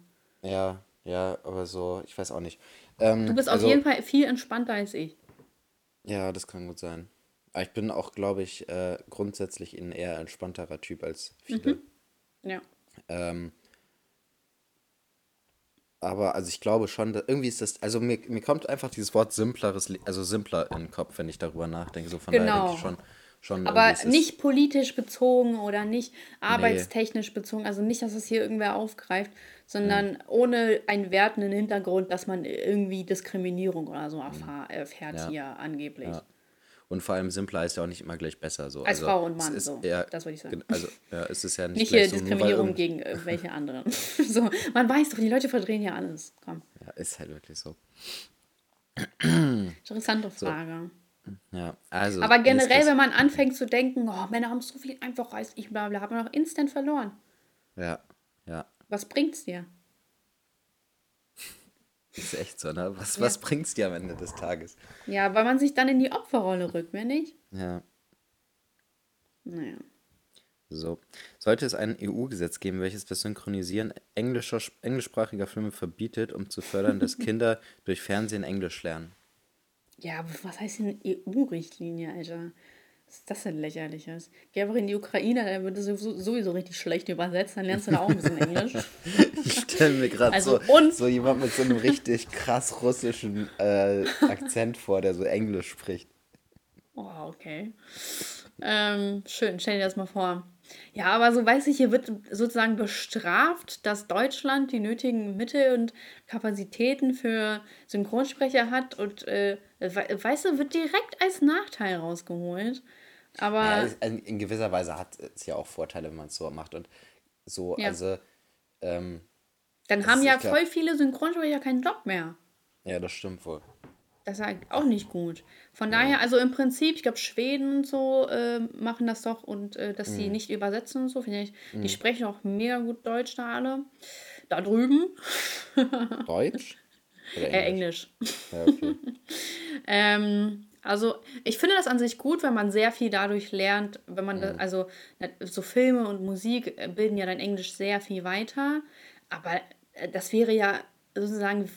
Speaker 2: Ja, ja, aber so, ich weiß auch nicht. Ähm,
Speaker 1: du bist also, auf jeden Fall viel entspannter als ich.
Speaker 2: Ja, das kann gut sein. Aber ich bin auch, glaube ich, äh, grundsätzlich ein eher entspannterer Typ als viele.
Speaker 1: Mhm. Ja.
Speaker 2: Ähm, aber also ich glaube schon, dass irgendwie ist das, also mir, mir kommt einfach dieses Wort simpleres, also simpler in den Kopf, wenn ich darüber nachdenke. So von genau. daher denke ich schon, schon
Speaker 1: Aber nicht politisch bezogen oder nicht arbeitstechnisch nee. bezogen, also nicht, dass es hier irgendwer aufgreift, sondern mhm. ohne einen wertenden Hintergrund, dass man irgendwie Diskriminierung oder so erfahr, erfährt ja. hier angeblich. Ja.
Speaker 2: Und vor allem simpler ist ja auch nicht immer gleich besser. So.
Speaker 1: Als
Speaker 2: also,
Speaker 1: Frau und Mann,
Speaker 2: ist,
Speaker 1: so.
Speaker 2: Ja,
Speaker 1: das wollte ich sagen.
Speaker 2: Also, ja, es ist ja nicht,
Speaker 1: nicht hier Diskriminierung so, gegen welche anderen. so, man weiß doch, die Leute verdrehen ja alles. Komm.
Speaker 2: Ja, ist halt wirklich so.
Speaker 1: Interessante Frage.
Speaker 2: So. Ja, also.
Speaker 1: Aber generell, wenn man anfängt zu denken, oh, Männer haben so viel einfacher als ich, bla bla, hat man auch instant verloren.
Speaker 2: Ja, ja.
Speaker 1: Was bringt's dir?
Speaker 2: Ist echt so, ne? Was, ja. was bringt's dir am Ende des Tages?
Speaker 1: Ja, weil man sich dann in die Opferrolle rückt, wenn nicht?
Speaker 2: Ja.
Speaker 1: Naja.
Speaker 2: So. Sollte es ein EU-Gesetz geben, welches das Synchronisieren englischer, englischsprachiger Filme verbietet, um zu fördern, dass Kinder durch Fernsehen Englisch lernen?
Speaker 1: Ja, was heißt denn EU-Richtlinie, Alter? Was ist das denn lächerliches? Geh einfach in die Ukraine, dann wird das sowieso richtig schlecht übersetzt, dann lernst du da auch ein bisschen Englisch.
Speaker 2: ich stelle mir gerade also so, so jemand mit so einem richtig krass russischen äh, Akzent vor, der so Englisch spricht.
Speaker 1: Oh, okay. Ähm, schön, stell dir das mal vor. Ja, aber so weiß ich, hier wird sozusagen bestraft, dass Deutschland die nötigen Mittel und Kapazitäten für Synchronsprecher hat und äh, weißt du, wird direkt als Nachteil rausgeholt. Aber. Ja,
Speaker 2: in gewisser Weise hat es ja auch Vorteile, wenn man es so macht. Und so, ja. also. Ähm,
Speaker 1: Dann haben ja voll viele Synchronsprecher keinen Job mehr.
Speaker 2: Ja, das stimmt wohl.
Speaker 1: Das ist auch nicht gut. Von ja. daher, also im Prinzip, ich glaube, Schweden und so äh, machen das doch und äh, dass mhm. sie nicht übersetzen und so, finde ich. Mhm. Die sprechen auch mega gut Deutsch da alle. Da drüben.
Speaker 2: Deutsch?
Speaker 1: Oder Englisch? Äh, Englisch. Ja, okay. ähm, also ich finde das an sich gut, wenn man sehr viel dadurch lernt, wenn man, mhm. das, also so Filme und Musik bilden ja dein Englisch sehr viel weiter, aber äh, das wäre ja sozusagen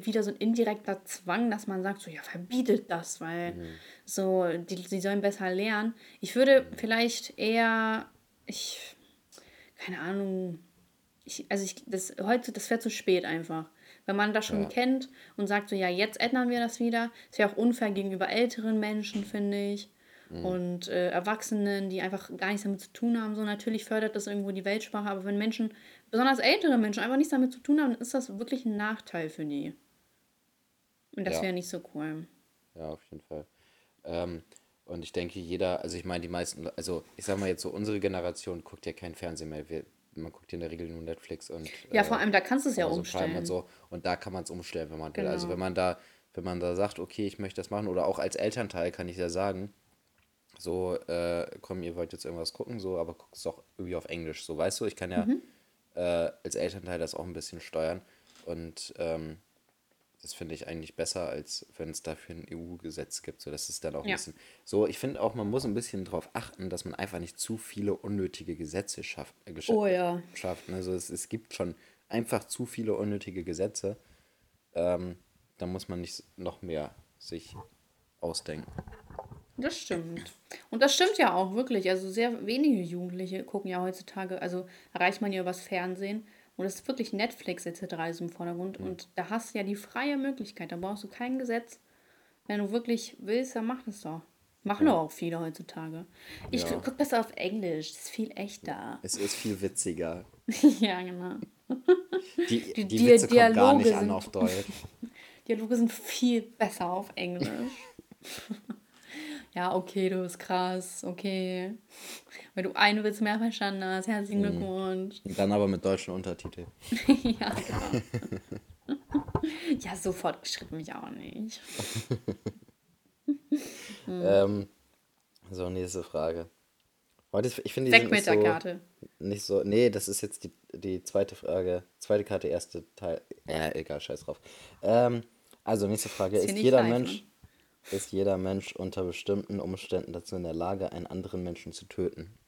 Speaker 1: wieder so ein indirekter Zwang, dass man sagt, so ja, verbietet das, weil mhm. so, die, die sollen besser lernen. Ich würde vielleicht eher, ich, keine Ahnung, ich, also ich, das heute, das wäre zu spät einfach. Wenn man das schon ja. kennt und sagt so, ja, jetzt ändern wir das wieder, ist ja auch unfair gegenüber älteren Menschen, finde ich. Mhm. Und äh, Erwachsenen, die einfach gar nichts damit zu tun haben. So natürlich fördert das irgendwo die Weltsprache, aber wenn Menschen, besonders ältere Menschen, einfach nichts damit zu tun haben, dann ist das wirklich ein Nachteil für die. Und das ja. wäre nicht so cool.
Speaker 2: Ja, auf jeden Fall. Ähm, und ich denke, jeder, also ich meine, die meisten, also ich sag mal jetzt so, unsere Generation guckt ja kein Fernsehen mehr. Wir, man guckt ja in der Regel nur Netflix und.
Speaker 1: Ja, vor äh, allem da kannst du es ja umstellen.
Speaker 2: Und, so. und da kann man es umstellen, wenn man genau. will. Also genau. wenn man da, wenn man da sagt, okay, ich möchte das machen, oder auch als Elternteil kann ich ja sagen, so, äh, komm, ihr wollt jetzt irgendwas gucken, so, aber guck es doch irgendwie auf Englisch. So, weißt du, ich kann ja mhm. Äh, als Elternteil das auch ein bisschen steuern. Und ähm, das finde ich eigentlich besser, als wenn es dafür ein EU-Gesetz gibt. So, das ist dann auch ja. ein bisschen. So, ich finde auch, man muss ein bisschen darauf achten, dass man einfach nicht zu viele unnötige Gesetze schafft. Äh,
Speaker 1: oh ja.
Speaker 2: schafft. Also es, es gibt schon einfach zu viele unnötige Gesetze. Ähm, da muss man nicht noch mehr sich ausdenken.
Speaker 1: Das stimmt. Und das stimmt ja auch wirklich. Also sehr wenige Jugendliche gucken ja heutzutage, also erreicht man ja übers Fernsehen. Und es ist wirklich Netflix etc. ist im Vordergrund. Mhm. Und da hast du ja die freie Möglichkeit. Da brauchst du kein Gesetz. Wenn du wirklich willst, dann mach das doch. Machen ja. doch auch viele heutzutage. Ich ja. gucke besser auf Englisch. Das ist viel echter.
Speaker 2: Es ist viel witziger.
Speaker 1: ja, genau.
Speaker 2: Die, die, die Witze Dialoge kommen gar nicht an auf Deutsch.
Speaker 1: Dialoge sind viel besser auf Englisch. ja, okay, du bist krass, okay. Weil du einen Witz mehr verstanden hast. Herzlichen mhm. Glückwunsch.
Speaker 2: Dann aber mit deutschen Untertiteln.
Speaker 1: ja, genau. ja, so fortgeschritten mich auch nicht.
Speaker 2: hm. ähm, so, nächste Frage. Heute, ich finde, die Weg mit der Karte. Nicht so, nee, das ist jetzt die, die zweite Frage. Zweite Karte, erste Teil. Ja, egal, scheiß drauf. Ähm, also, nächste Frage. Ist, ist jeder Mensch ist jeder Mensch unter bestimmten Umständen dazu in der Lage, einen anderen Menschen zu töten?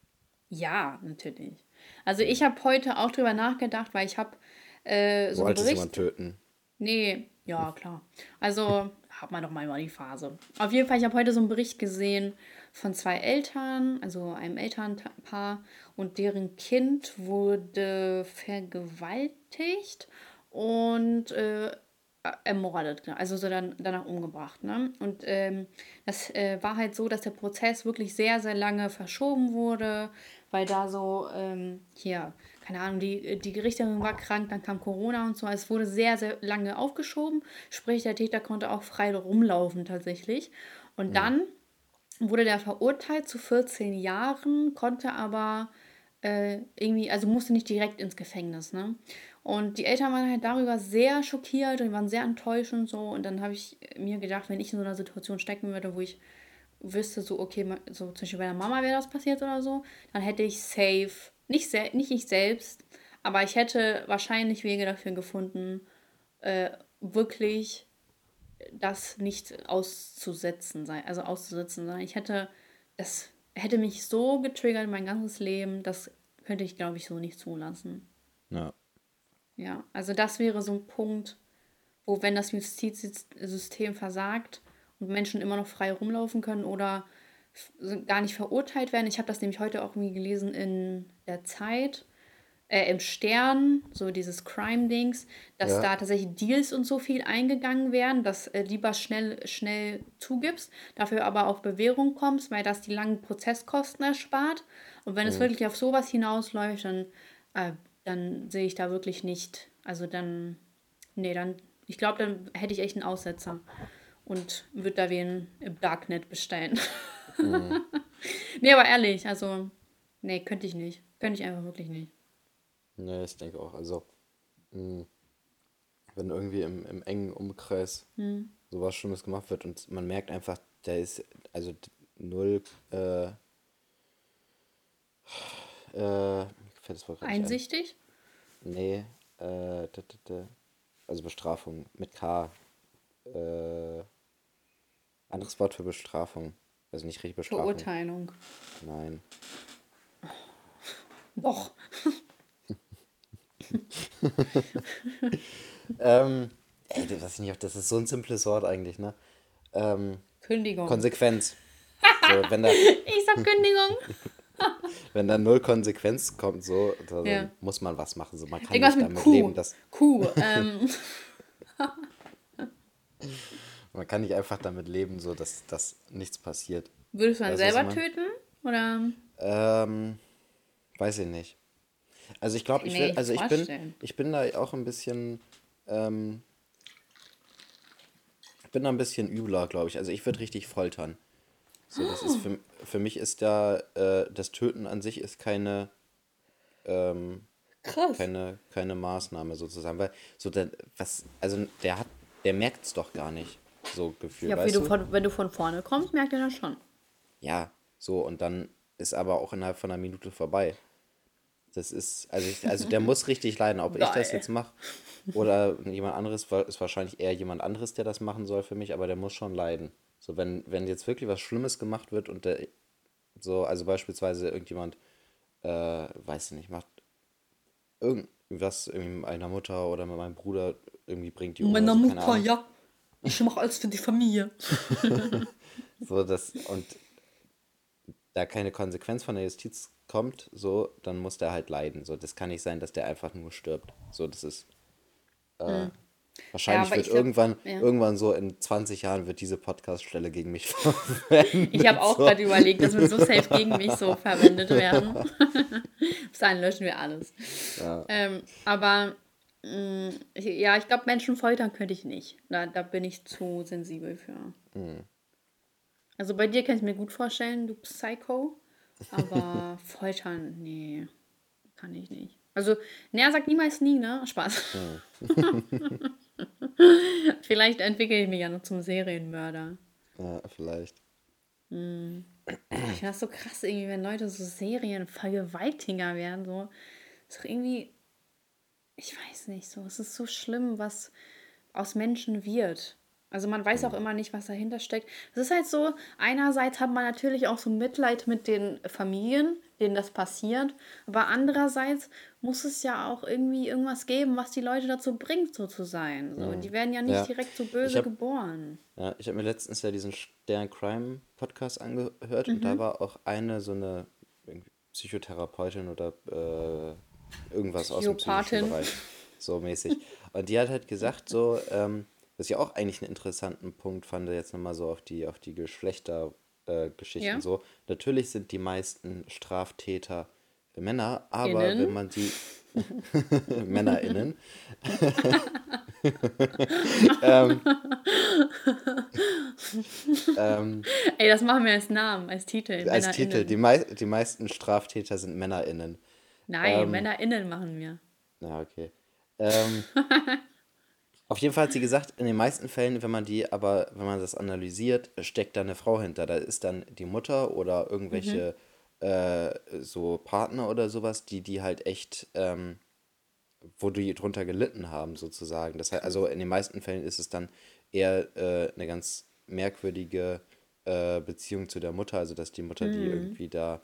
Speaker 1: Ja, natürlich. Also ich habe heute auch drüber nachgedacht, weil ich habe äh, so Wolltest einen Bericht... du töten? Nee, ja, klar. Also hat man doch mal die Phase. Auf jeden Fall, ich habe heute so einen Bericht gesehen von zwei Eltern, also einem Elternpaar und deren Kind wurde vergewaltigt und äh, ermordet, also so dann danach umgebracht. Ne? Und ähm, das äh, war halt so, dass der Prozess wirklich sehr, sehr lange verschoben wurde, weil da so, ähm, hier, keine Ahnung, die, die Gerichterin war krank, dann kam Corona und so. Es wurde sehr, sehr lange aufgeschoben. Sprich, der Täter konnte auch frei rumlaufen tatsächlich. Und ja. dann wurde der verurteilt zu 14 Jahren, konnte aber äh, irgendwie, also musste nicht direkt ins Gefängnis. Ne? Und die Eltern waren halt darüber sehr schockiert und waren sehr enttäuscht und so. Und dann habe ich mir gedacht, wenn ich in so einer Situation stecken würde, wo ich wüsste, so, okay, so zum Beispiel bei der Mama wäre das passiert oder so, dann hätte ich safe, nicht, sel nicht ich selbst, aber ich hätte wahrscheinlich Wege dafür gefunden, äh, wirklich das nicht auszusetzen sein, also auszusetzen sein. Ich hätte, das hätte mich so getriggert mein ganzes Leben, das könnte ich, glaube ich, so nicht zulassen. Ja. Ja, also das wäre so ein Punkt, wo wenn das Justizsystem versagt und Menschen immer noch frei rumlaufen können oder gar nicht verurteilt werden. Ich habe das nämlich heute auch irgendwie gelesen in der Zeit, äh, im Stern, so dieses Crime-Dings, dass ja. da tatsächlich Deals und so viel eingegangen werden, dass äh, lieber schnell, schnell zugibst, dafür aber auf Bewährung kommst, weil das die langen Prozesskosten erspart. Und wenn mhm. es wirklich auf sowas hinausläuft, dann äh, dann sehe ich da wirklich nicht. Also dann, nee, dann, ich glaube, dann hätte ich echt einen Aussetzer und würde da wen im Darknet bestellen. Mhm. nee, aber ehrlich, also, nee, könnte ich nicht. Könnte ich einfach wirklich nicht.
Speaker 2: Nee, ich denke auch. Also, mh, hm, wenn irgendwie im, im engen Umkreis mhm. sowas Schlimmes gemacht wird und man merkt einfach, der ist also null äh,
Speaker 1: äh, fällt das Wort Einsichtig?
Speaker 2: Ein. Nee, äh, d -d -d also Bestrafung mit K. Äh, anderes Wort für Bestrafung. Also nicht richtig Bestrafung.
Speaker 1: Verurteilung.
Speaker 2: Nein.
Speaker 1: Doch.
Speaker 2: ähm, ey, das weiß ich nicht, das ist so ein simples Wort eigentlich, ne? Ähm,
Speaker 1: Kündigung.
Speaker 2: Konsequenz. So, da,
Speaker 1: ich sag Kündigung.
Speaker 2: wenn da null Konsequenz kommt, so, dann
Speaker 1: Ja.
Speaker 2: muss man was machen. So, man kann
Speaker 1: Irgendwas
Speaker 2: nicht
Speaker 1: mit
Speaker 2: damit
Speaker 1: Kuh.
Speaker 2: leben, dass
Speaker 1: Kuh. Ähm,
Speaker 2: man kann nicht einfach damit leben, so dass, dass nichts passiert.
Speaker 1: würdest du dann
Speaker 2: was
Speaker 1: selber
Speaker 2: mein?
Speaker 1: töten? Oder?
Speaker 2: Ähm, weiß ich nicht. Also ich glaube, ich
Speaker 1: Nee,
Speaker 2: will, also ich bin, ich bin da auch ein bisschen, ähm, ich bin da ein bisschen übler, glaube ich. Also ich würde richtig foltern. So, das ist für, für mich ist da, äh, das Töten an sich ist keine, ähm,
Speaker 1: Krass.
Speaker 2: keine, keine Maßnahme sozusagen, weil so der, was, also der hat, der merkt es doch gar nicht, so gefühlt,
Speaker 1: Ja,
Speaker 2: weißt
Speaker 1: du
Speaker 2: du?
Speaker 1: von, wenn du von vorne kommst, merkt er das schon.
Speaker 2: Ja, so und dann ist aber auch innerhalb von einer Minute vorbei. Das ist, also, ich, also der muss richtig leiden, ob ich das
Speaker 1: Geil.
Speaker 2: jetzt mache oder jemand anderes, ist wahrscheinlich eher jemand anderes, der das machen soll für mich, aber der muss schon leiden. So, wenn, wenn jetzt wirklich was Schlimmes gemacht wird und der, so, also beispielsweise irgendjemand, äh, weiß ich nicht, macht irgendwas irgendwie mit meiner Mutter oder mit meinem Bruder irgendwie bringt die um oder so, keine Ahnung.
Speaker 1: ja. Ich mache alles für die Familie.
Speaker 2: So, das, und da keine Konsequenz von der Justiz kommt, so, dann muss der halt leiden. So, das kann nicht sein, dass der einfach nur stirbt. So, das ist. Äh, Wahrscheinlich
Speaker 1: aber
Speaker 2: wird
Speaker 1: glaub,
Speaker 2: irgendwann,
Speaker 1: ja.
Speaker 2: irgendwann so in 20 Jahren wird diese Podcast-Stelle gegen mich verwendet.
Speaker 1: Ich habe auch
Speaker 2: so.
Speaker 1: gerade überlegt, dass wir so safe gegen mich so verwendet werden. Bis dahin löschen wir alles.
Speaker 2: Ja.
Speaker 1: Ähm, aber mh, ich, ja, ich glaube, Menschen foltern könnte ich nicht. Da, da bin ich zu sensibel für.
Speaker 2: Hm.
Speaker 1: Also bei dir kann ich mir gut vorstellen, du Psycho. Aber foltern, nee, kann ich nicht. Also, naja, sagt niemals nie, ne? Spaß. Vielleicht entwickle ich mich ja noch zum Serienmörder.
Speaker 2: Ja, vielleicht.
Speaker 1: Ich finde das so krass, irgendwie, wenn Leute so Serienvergewaltiger werden. So. Ist doch irgendwie, ich weiß nicht, so. Es ist so schlimm, was aus Menschen wird. Also man weiß auch immer nicht, was dahinter steckt. Es ist halt so, einerseits hat man natürlich auch so Mitleid mit den Familien, denen das passiert, aber andererseits muss es ja auch irgendwie irgendwas geben, was die Leute dazu bringt, so zu sein. So, Die werden ja nicht
Speaker 2: Ja.
Speaker 1: direkt so böse
Speaker 2: hab-
Speaker 1: geboren.
Speaker 2: Ja, ich habe mir letztens ja diesen Stern Crime Podcast angehört und
Speaker 1: Mhm.
Speaker 2: da war auch eine so eine Psychotherapeutin oder äh, irgendwas aus dem psychischen
Speaker 1: Psychopathin.
Speaker 2: Bereich, so mäßig. Und die hat halt gesagt, so, ähm, was ich auch eigentlich einen interessanten Punkt fand, jetzt nochmal so auf die, auf die Geschlechtergeschichten äh, Geschichten
Speaker 1: Ja.
Speaker 2: so. Natürlich sind die meisten Straftäter Männer, aber
Speaker 1: Innen.
Speaker 2: wenn man die MännerInnen, ähm,
Speaker 1: Ey, das machen wir als Namen, als Titel.
Speaker 2: als. Titel, die, mei die meisten Straftäter sind MännerInnen.
Speaker 1: Nein,
Speaker 2: Ähm,
Speaker 1: MännerInnen machen wir.
Speaker 2: Ja, okay. Ähm, auf jeden Fall hat sie gesagt, in den meisten Fällen, wenn man die, aber wenn man das analysiert, steckt da eine Frau hinter. Da ist dann die Mutter oder irgendwelche äh, so Partner oder sowas, die die halt echt, ähm, wo die drunter gelitten haben, sozusagen. Das heißt, also in den meisten Fällen ist es dann eher äh, eine ganz merkwürdige äh, Beziehung zu der Mutter, also dass die Mutter die irgendwie da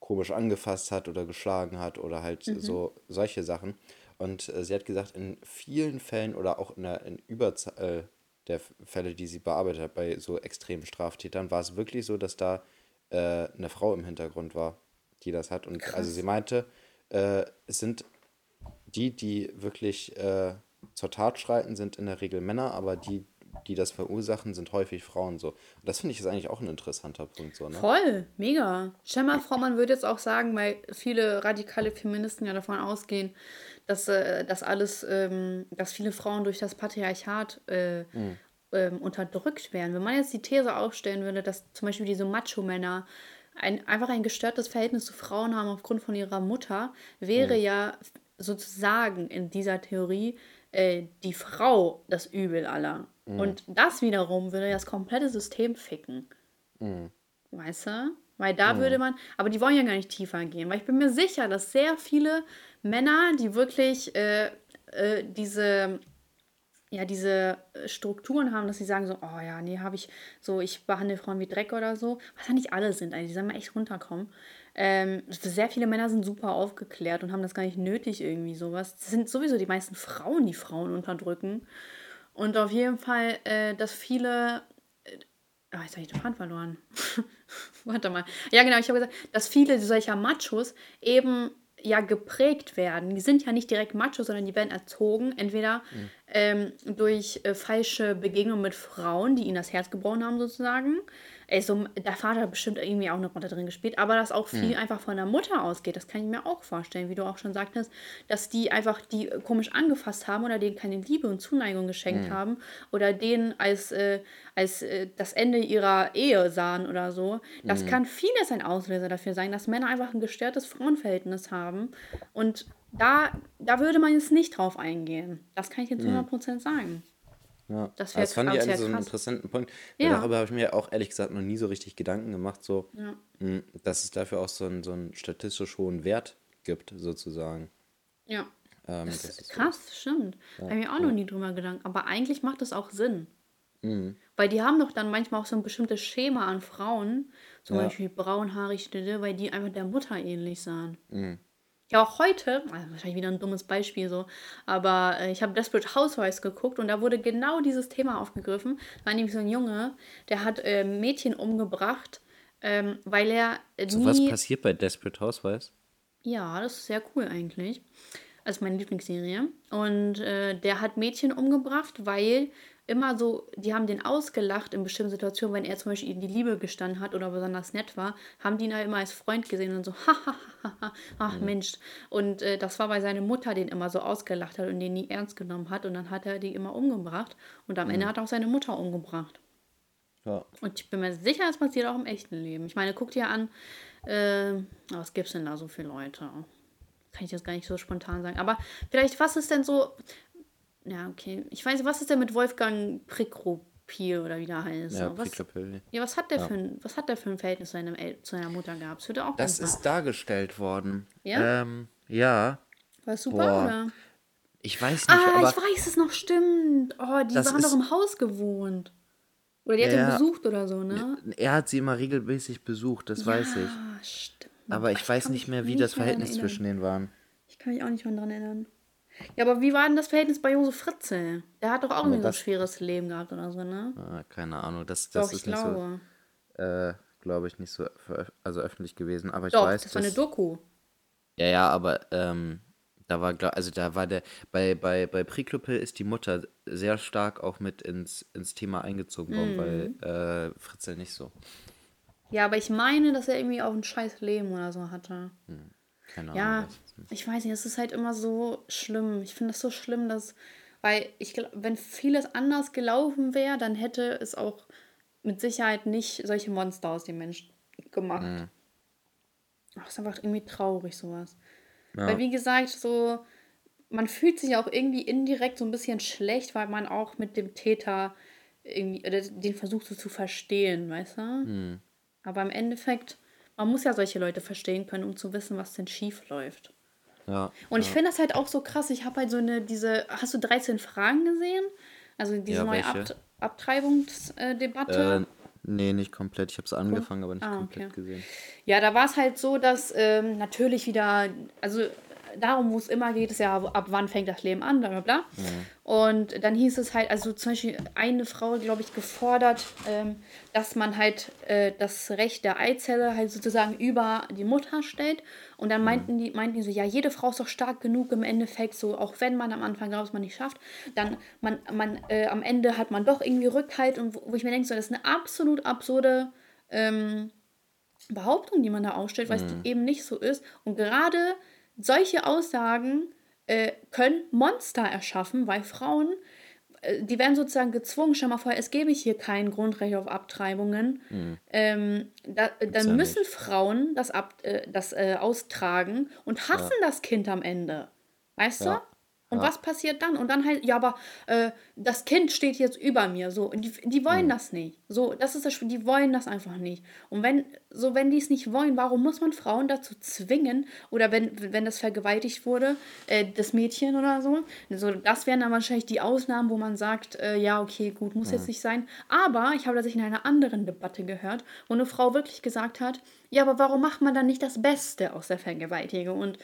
Speaker 2: komisch angefasst hat oder geschlagen hat oder halt so solche Sachen. Und äh, sie hat gesagt, in vielen Fällen oder auch in der in Überzahl äh, der Fälle, die sie bearbeitet hat, bei so extremen Straftätern, war es wirklich so, dass da äh, eine Frau im Hintergrund war, die das hat. Und also sie meinte, äh, es sind die, die wirklich äh, zur Tat schreiten, sind in der Regel Männer, aber die, die das verursachen, sind häufig Frauen so. Und das finde ich ist eigentlich auch ein interessanter Punkt so, ne?
Speaker 1: Voll, mega. Mal vor, man würde jetzt auch sagen, weil viele radikale Feministen ja davon ausgehen, dass äh, das alles, ähm, dass viele Frauen durch das Patriarchat äh, ähm, unterdrückt werden. Wenn man jetzt die These aufstellen würde, dass zum Beispiel diese Macho-Männer ein, einfach ein gestörtes Verhältnis zu Frauen haben aufgrund von ihrer Mutter, wäre ja sozusagen in dieser Theorie äh, die Frau das Übel aller. Und das wiederum würde das komplette System ficken. Weißt du? Weil da würde man, aber die wollen ja gar nicht tiefer gehen, weil ich bin mir sicher, dass sehr viele Männer, die wirklich äh, äh, diese, ja, diese äh, Strukturen haben, dass sie sagen so, oh ja, nee, habe ich so, ich behandle Frauen wie Dreck oder so, was ja nicht alle sind, also die sollen mal echt runterkommen, Ähm, sehr viele Männer sind super aufgeklärt und haben das gar nicht nötig, irgendwie sowas. Das sind sowieso die meisten Frauen, die Frauen unterdrücken. Und auf jeden Fall, äh, dass viele. Äh, oh, jetzt habe ich den Faden verloren. Warte mal. Ja, genau, ich habe gesagt, dass viele solcher Machos eben ja geprägt werden. Die sind ja nicht direkt Machos, sondern die werden erzogen, entweder mhm. ähm, durch äh, falsche Begegnungen mit Frauen, die ihnen das Herz gebrochen haben, sozusagen, ey, so, der Vater hat bestimmt irgendwie auch eine Rolle drin gespielt, aber dass auch viel mhm. einfach von der Mutter ausgeht, das kann ich mir auch vorstellen, wie du auch schon sagtest, dass die einfach die komisch angefasst haben oder denen keine Liebe und Zuneigung geschenkt mhm. haben oder denen als, äh, als äh, das Ende ihrer Ehe sahen oder so. Das mhm. kann vieles ein Auslöser dafür sein, dass Männer einfach ein gestörtes Frauenverhältnis haben und da, da würde man jetzt nicht drauf eingehen. Das kann ich jetzt 100% mhm. sagen.
Speaker 2: Ja, das, das fand ich eigentlich so einen interessanten Punkt. Ja. Darüber habe ich mir auch ehrlich gesagt noch nie so richtig Gedanken gemacht, so, ja. Hm, dass es dafür auch so einen, so einen statistisch hohen Wert gibt, sozusagen.
Speaker 1: Ja. Ähm, das, das ist krass, so. stimmt. Ja. Habe ich mir auch noch nie drüber gedacht. Aber eigentlich macht das auch Sinn. Mhm. Weil die haben doch dann manchmal auch so ein bestimmtes Schema an Frauen, zum Beispiel braunhaarig, weil die einfach der Mutter ähnlich sahen. Mhm. Ja, auch heute, also wahrscheinlich wieder ein dummes Beispiel so, aber äh, ich habe Desperate Housewives geguckt und da wurde genau dieses Thema aufgegriffen. Da war nämlich so ein Junge, der hat äh, Mädchen umgebracht, ähm, weil er
Speaker 2: äh, so was passiert bei Desperate Housewives?
Speaker 1: Ja, das ist sehr cool eigentlich. Das ist meine Lieblingsserie. Und äh, der hat Mädchen umgebracht, weil immer so, die haben den ausgelacht in bestimmten Situationen, wenn er zum Beispiel ihnen die Liebe gestanden hat oder besonders nett war, haben die ihn halt immer als Freund gesehen und so, hahaha, ach Mensch. Und äh, das war, weil seine Mutter den immer so ausgelacht hat und den nie ernst genommen hat und dann hat er die immer umgebracht und am mhm. Ende hat er auch seine Mutter umgebracht. Ja. Und ich bin mir sicher, das passiert auch im echten Leben. Ich meine, guck dir an, äh, was gibt es denn da so für Leute? Kann ich jetzt gar nicht so spontan sagen. Aber vielleicht, was ist denn so, ja, okay. Ich weiß nicht, was ist denn mit Wolfgang Prickropil oder wie der heißt? Ja, was, ja, was hat der ja. für ein, was hat der für ein Verhältnis zu, seinem El zu seiner Mutter gehabt? Das,
Speaker 2: auch das ist dargestellt worden. Ja. Ähm, ja. War super, Boah. oder? Ich weiß nicht,
Speaker 1: ah, aber ich weiß es noch, stimmt. Oh, die waren doch im Haus gewohnt. Oder die hat ihn besucht oder so, ne?
Speaker 2: Er hat sie immer regelmäßig besucht, das ja, weiß ich. Stimmt. Aber ich, ich weiß nicht mehr, wie das Verhältnis zwischen denen war.
Speaker 1: Ich kann mich auch nicht mehr daran erinnern. Ja, aber wie war denn das Verhältnis bei Josef Fritzel? Der hat doch auch irgendwie so ein schweres Leben gehabt oder so, ne?
Speaker 2: Ah, keine Ahnung, das, das doch, ist nicht glaube. so, äh, glaube ich, nicht so also öffentlich gewesen. Aber ich doch, weiß, das war eine Doku. Ja, ja, aber ähm, da war, also da war der, bei, bei, bei Priklopil ist die Mutter sehr stark auch mit ins, ins Thema eingezogen worden, mhm. weil äh, Fritzel nicht so.
Speaker 1: Ja, aber ich meine, dass er irgendwie auch ein scheiß Leben oder so hatte. Hm. Keine Ahnung. Ja, ich weiß nicht, es ist halt immer so schlimm. Ich finde das so schlimm, dass, weil ich glaube, wenn vieles anders gelaufen wäre, dann hätte es auch mit Sicherheit nicht solche Monster aus den Menschen gemacht. Mhm. Ach, ist einfach irgendwie traurig, sowas. Ja. Weil, wie gesagt, so, man fühlt sich auch irgendwie indirekt so ein bisschen schlecht, weil man auch mit dem Täter irgendwie, oder den versucht so zu verstehen, weißt du? Mhm. Aber im Endeffekt man muss ja solche Leute verstehen können, um zu wissen, was denn schief läuft. Ja. Und ich finde das halt auch so krass. Ich habe halt so eine, diese, hast du 13 Fragen gesehen? Also diese ja, neue Ab
Speaker 2: Abtreibungsdebatte? Äh, nee, nicht komplett. Ich habe es angefangen, aber nicht ah, komplett okay. gesehen.
Speaker 1: Ja, da war es halt so, dass ähm, natürlich wieder, also darum, wo es immer geht, ist ja, ab wann fängt das Leben an, bla bla bla. Mhm. Und dann hieß es halt, also zum Beispiel eine Frau, glaube ich, gefordert, ähm, dass man halt äh, das Recht der Eizelle halt sozusagen über die Mutter stellt. Und dann mhm. meinten die, meinten die so, ja, jede Frau ist doch stark genug im Endeffekt, so auch wenn man am Anfang glaubt, man nicht schafft, dann man, man äh, am Ende hat man doch irgendwie Rückhalt und wo, wo ich mir denke, so, das ist eine absolut absurde ähm, Behauptung, die man da aufstellt, weil es mhm. eben nicht so ist. Und gerade solche Aussagen äh, können Monster erschaffen, weil Frauen, äh, die werden sozusagen gezwungen, stell mal vor, es gäbe hier kein Grundrecht auf Abtreibungen, mhm. ähm, da, dann müssen nicht. Frauen das, ab, äh, das äh, austragen und hassen ja. das Kind am Ende. Weißt ja. Und ja. was passiert dann? Und dann halt, ja, aber äh, das Kind steht jetzt über mir, so, und die, die wollen
Speaker 2: Mhm.
Speaker 1: das nicht. So, das ist das, Spiel, die wollen das einfach nicht. Und wenn, so, wenn die es nicht wollen, warum muss man Frauen dazu zwingen, oder wenn, wenn das vergewaltigt wurde, äh, das Mädchen oder so, so, das wären dann wahrscheinlich die Ausnahmen, wo man sagt, äh, ja, okay, gut, muss jetzt nicht sein. Aber ich habe das in einer anderen Debatte gehört, wo eine Frau wirklich gesagt hat, ja, aber warum macht man dann nicht das Beste aus der Vergewaltigung und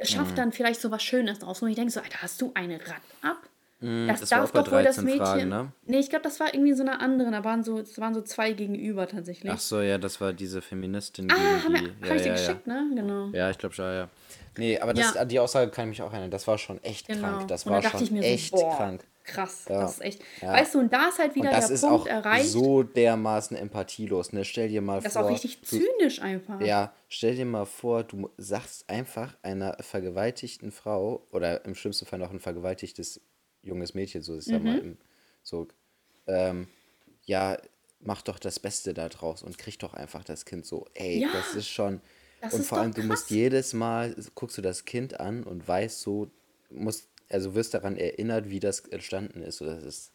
Speaker 2: Mhm.
Speaker 1: schafft dann vielleicht so was Schönes draus? Und ich denke so, Alter, hast du eine Rad ab? Das,
Speaker 2: Mhm, das war
Speaker 1: darf doch wohl das
Speaker 2: 13
Speaker 1: Mädchen.
Speaker 2: Fragen, ne?
Speaker 1: Nee, ich glaube, das war irgendwie so eine andere. Da waren so, es waren so zwei gegenüber tatsächlich.
Speaker 2: Ach so, ja, das war diese Feministin
Speaker 1: ah,
Speaker 2: gegen
Speaker 1: haben wir,
Speaker 2: die.
Speaker 1: hab
Speaker 2: Ja,
Speaker 1: ich dir
Speaker 2: ja, ja.
Speaker 1: geschickt, ne? Genau.
Speaker 2: Ja, ich glaube schon, ja. Nee, aber das,
Speaker 1: Ja.
Speaker 2: die Aussage kann ich mich auch erinnern. Das war schon echt
Speaker 1: genau.
Speaker 2: krank. Das war schon echt
Speaker 1: so,
Speaker 2: krank.
Speaker 1: Krass,
Speaker 2: Ja.
Speaker 1: das ist echt.
Speaker 2: Ja.
Speaker 1: Weißt du, und da ist halt wieder
Speaker 2: Und das
Speaker 1: der
Speaker 2: ist
Speaker 1: Punkt
Speaker 2: auch
Speaker 1: erreicht.
Speaker 2: so dermaßen empathielos. Ne? Stell dir mal
Speaker 1: das ist
Speaker 2: vor.
Speaker 1: auch richtig
Speaker 2: du,
Speaker 1: zynisch einfach.
Speaker 2: ja, stell dir mal vor, du sagst einfach einer vergewaltigten Frau oder im schlimmsten Fall noch ein vergewaltigtes junges Mädchen, so ist ja
Speaker 1: Mhm.
Speaker 2: mal im, so, ähm, ja, mach doch das Beste da draus und krieg doch einfach das Kind so, ey,
Speaker 1: Ja,
Speaker 2: das ist schon.
Speaker 1: das
Speaker 2: und
Speaker 1: ist
Speaker 2: vor allem, du musst jedes Mal, guckst du das Kind an und weißt so, musst, also wirst daran erinnert, wie das entstanden ist. So, das ist,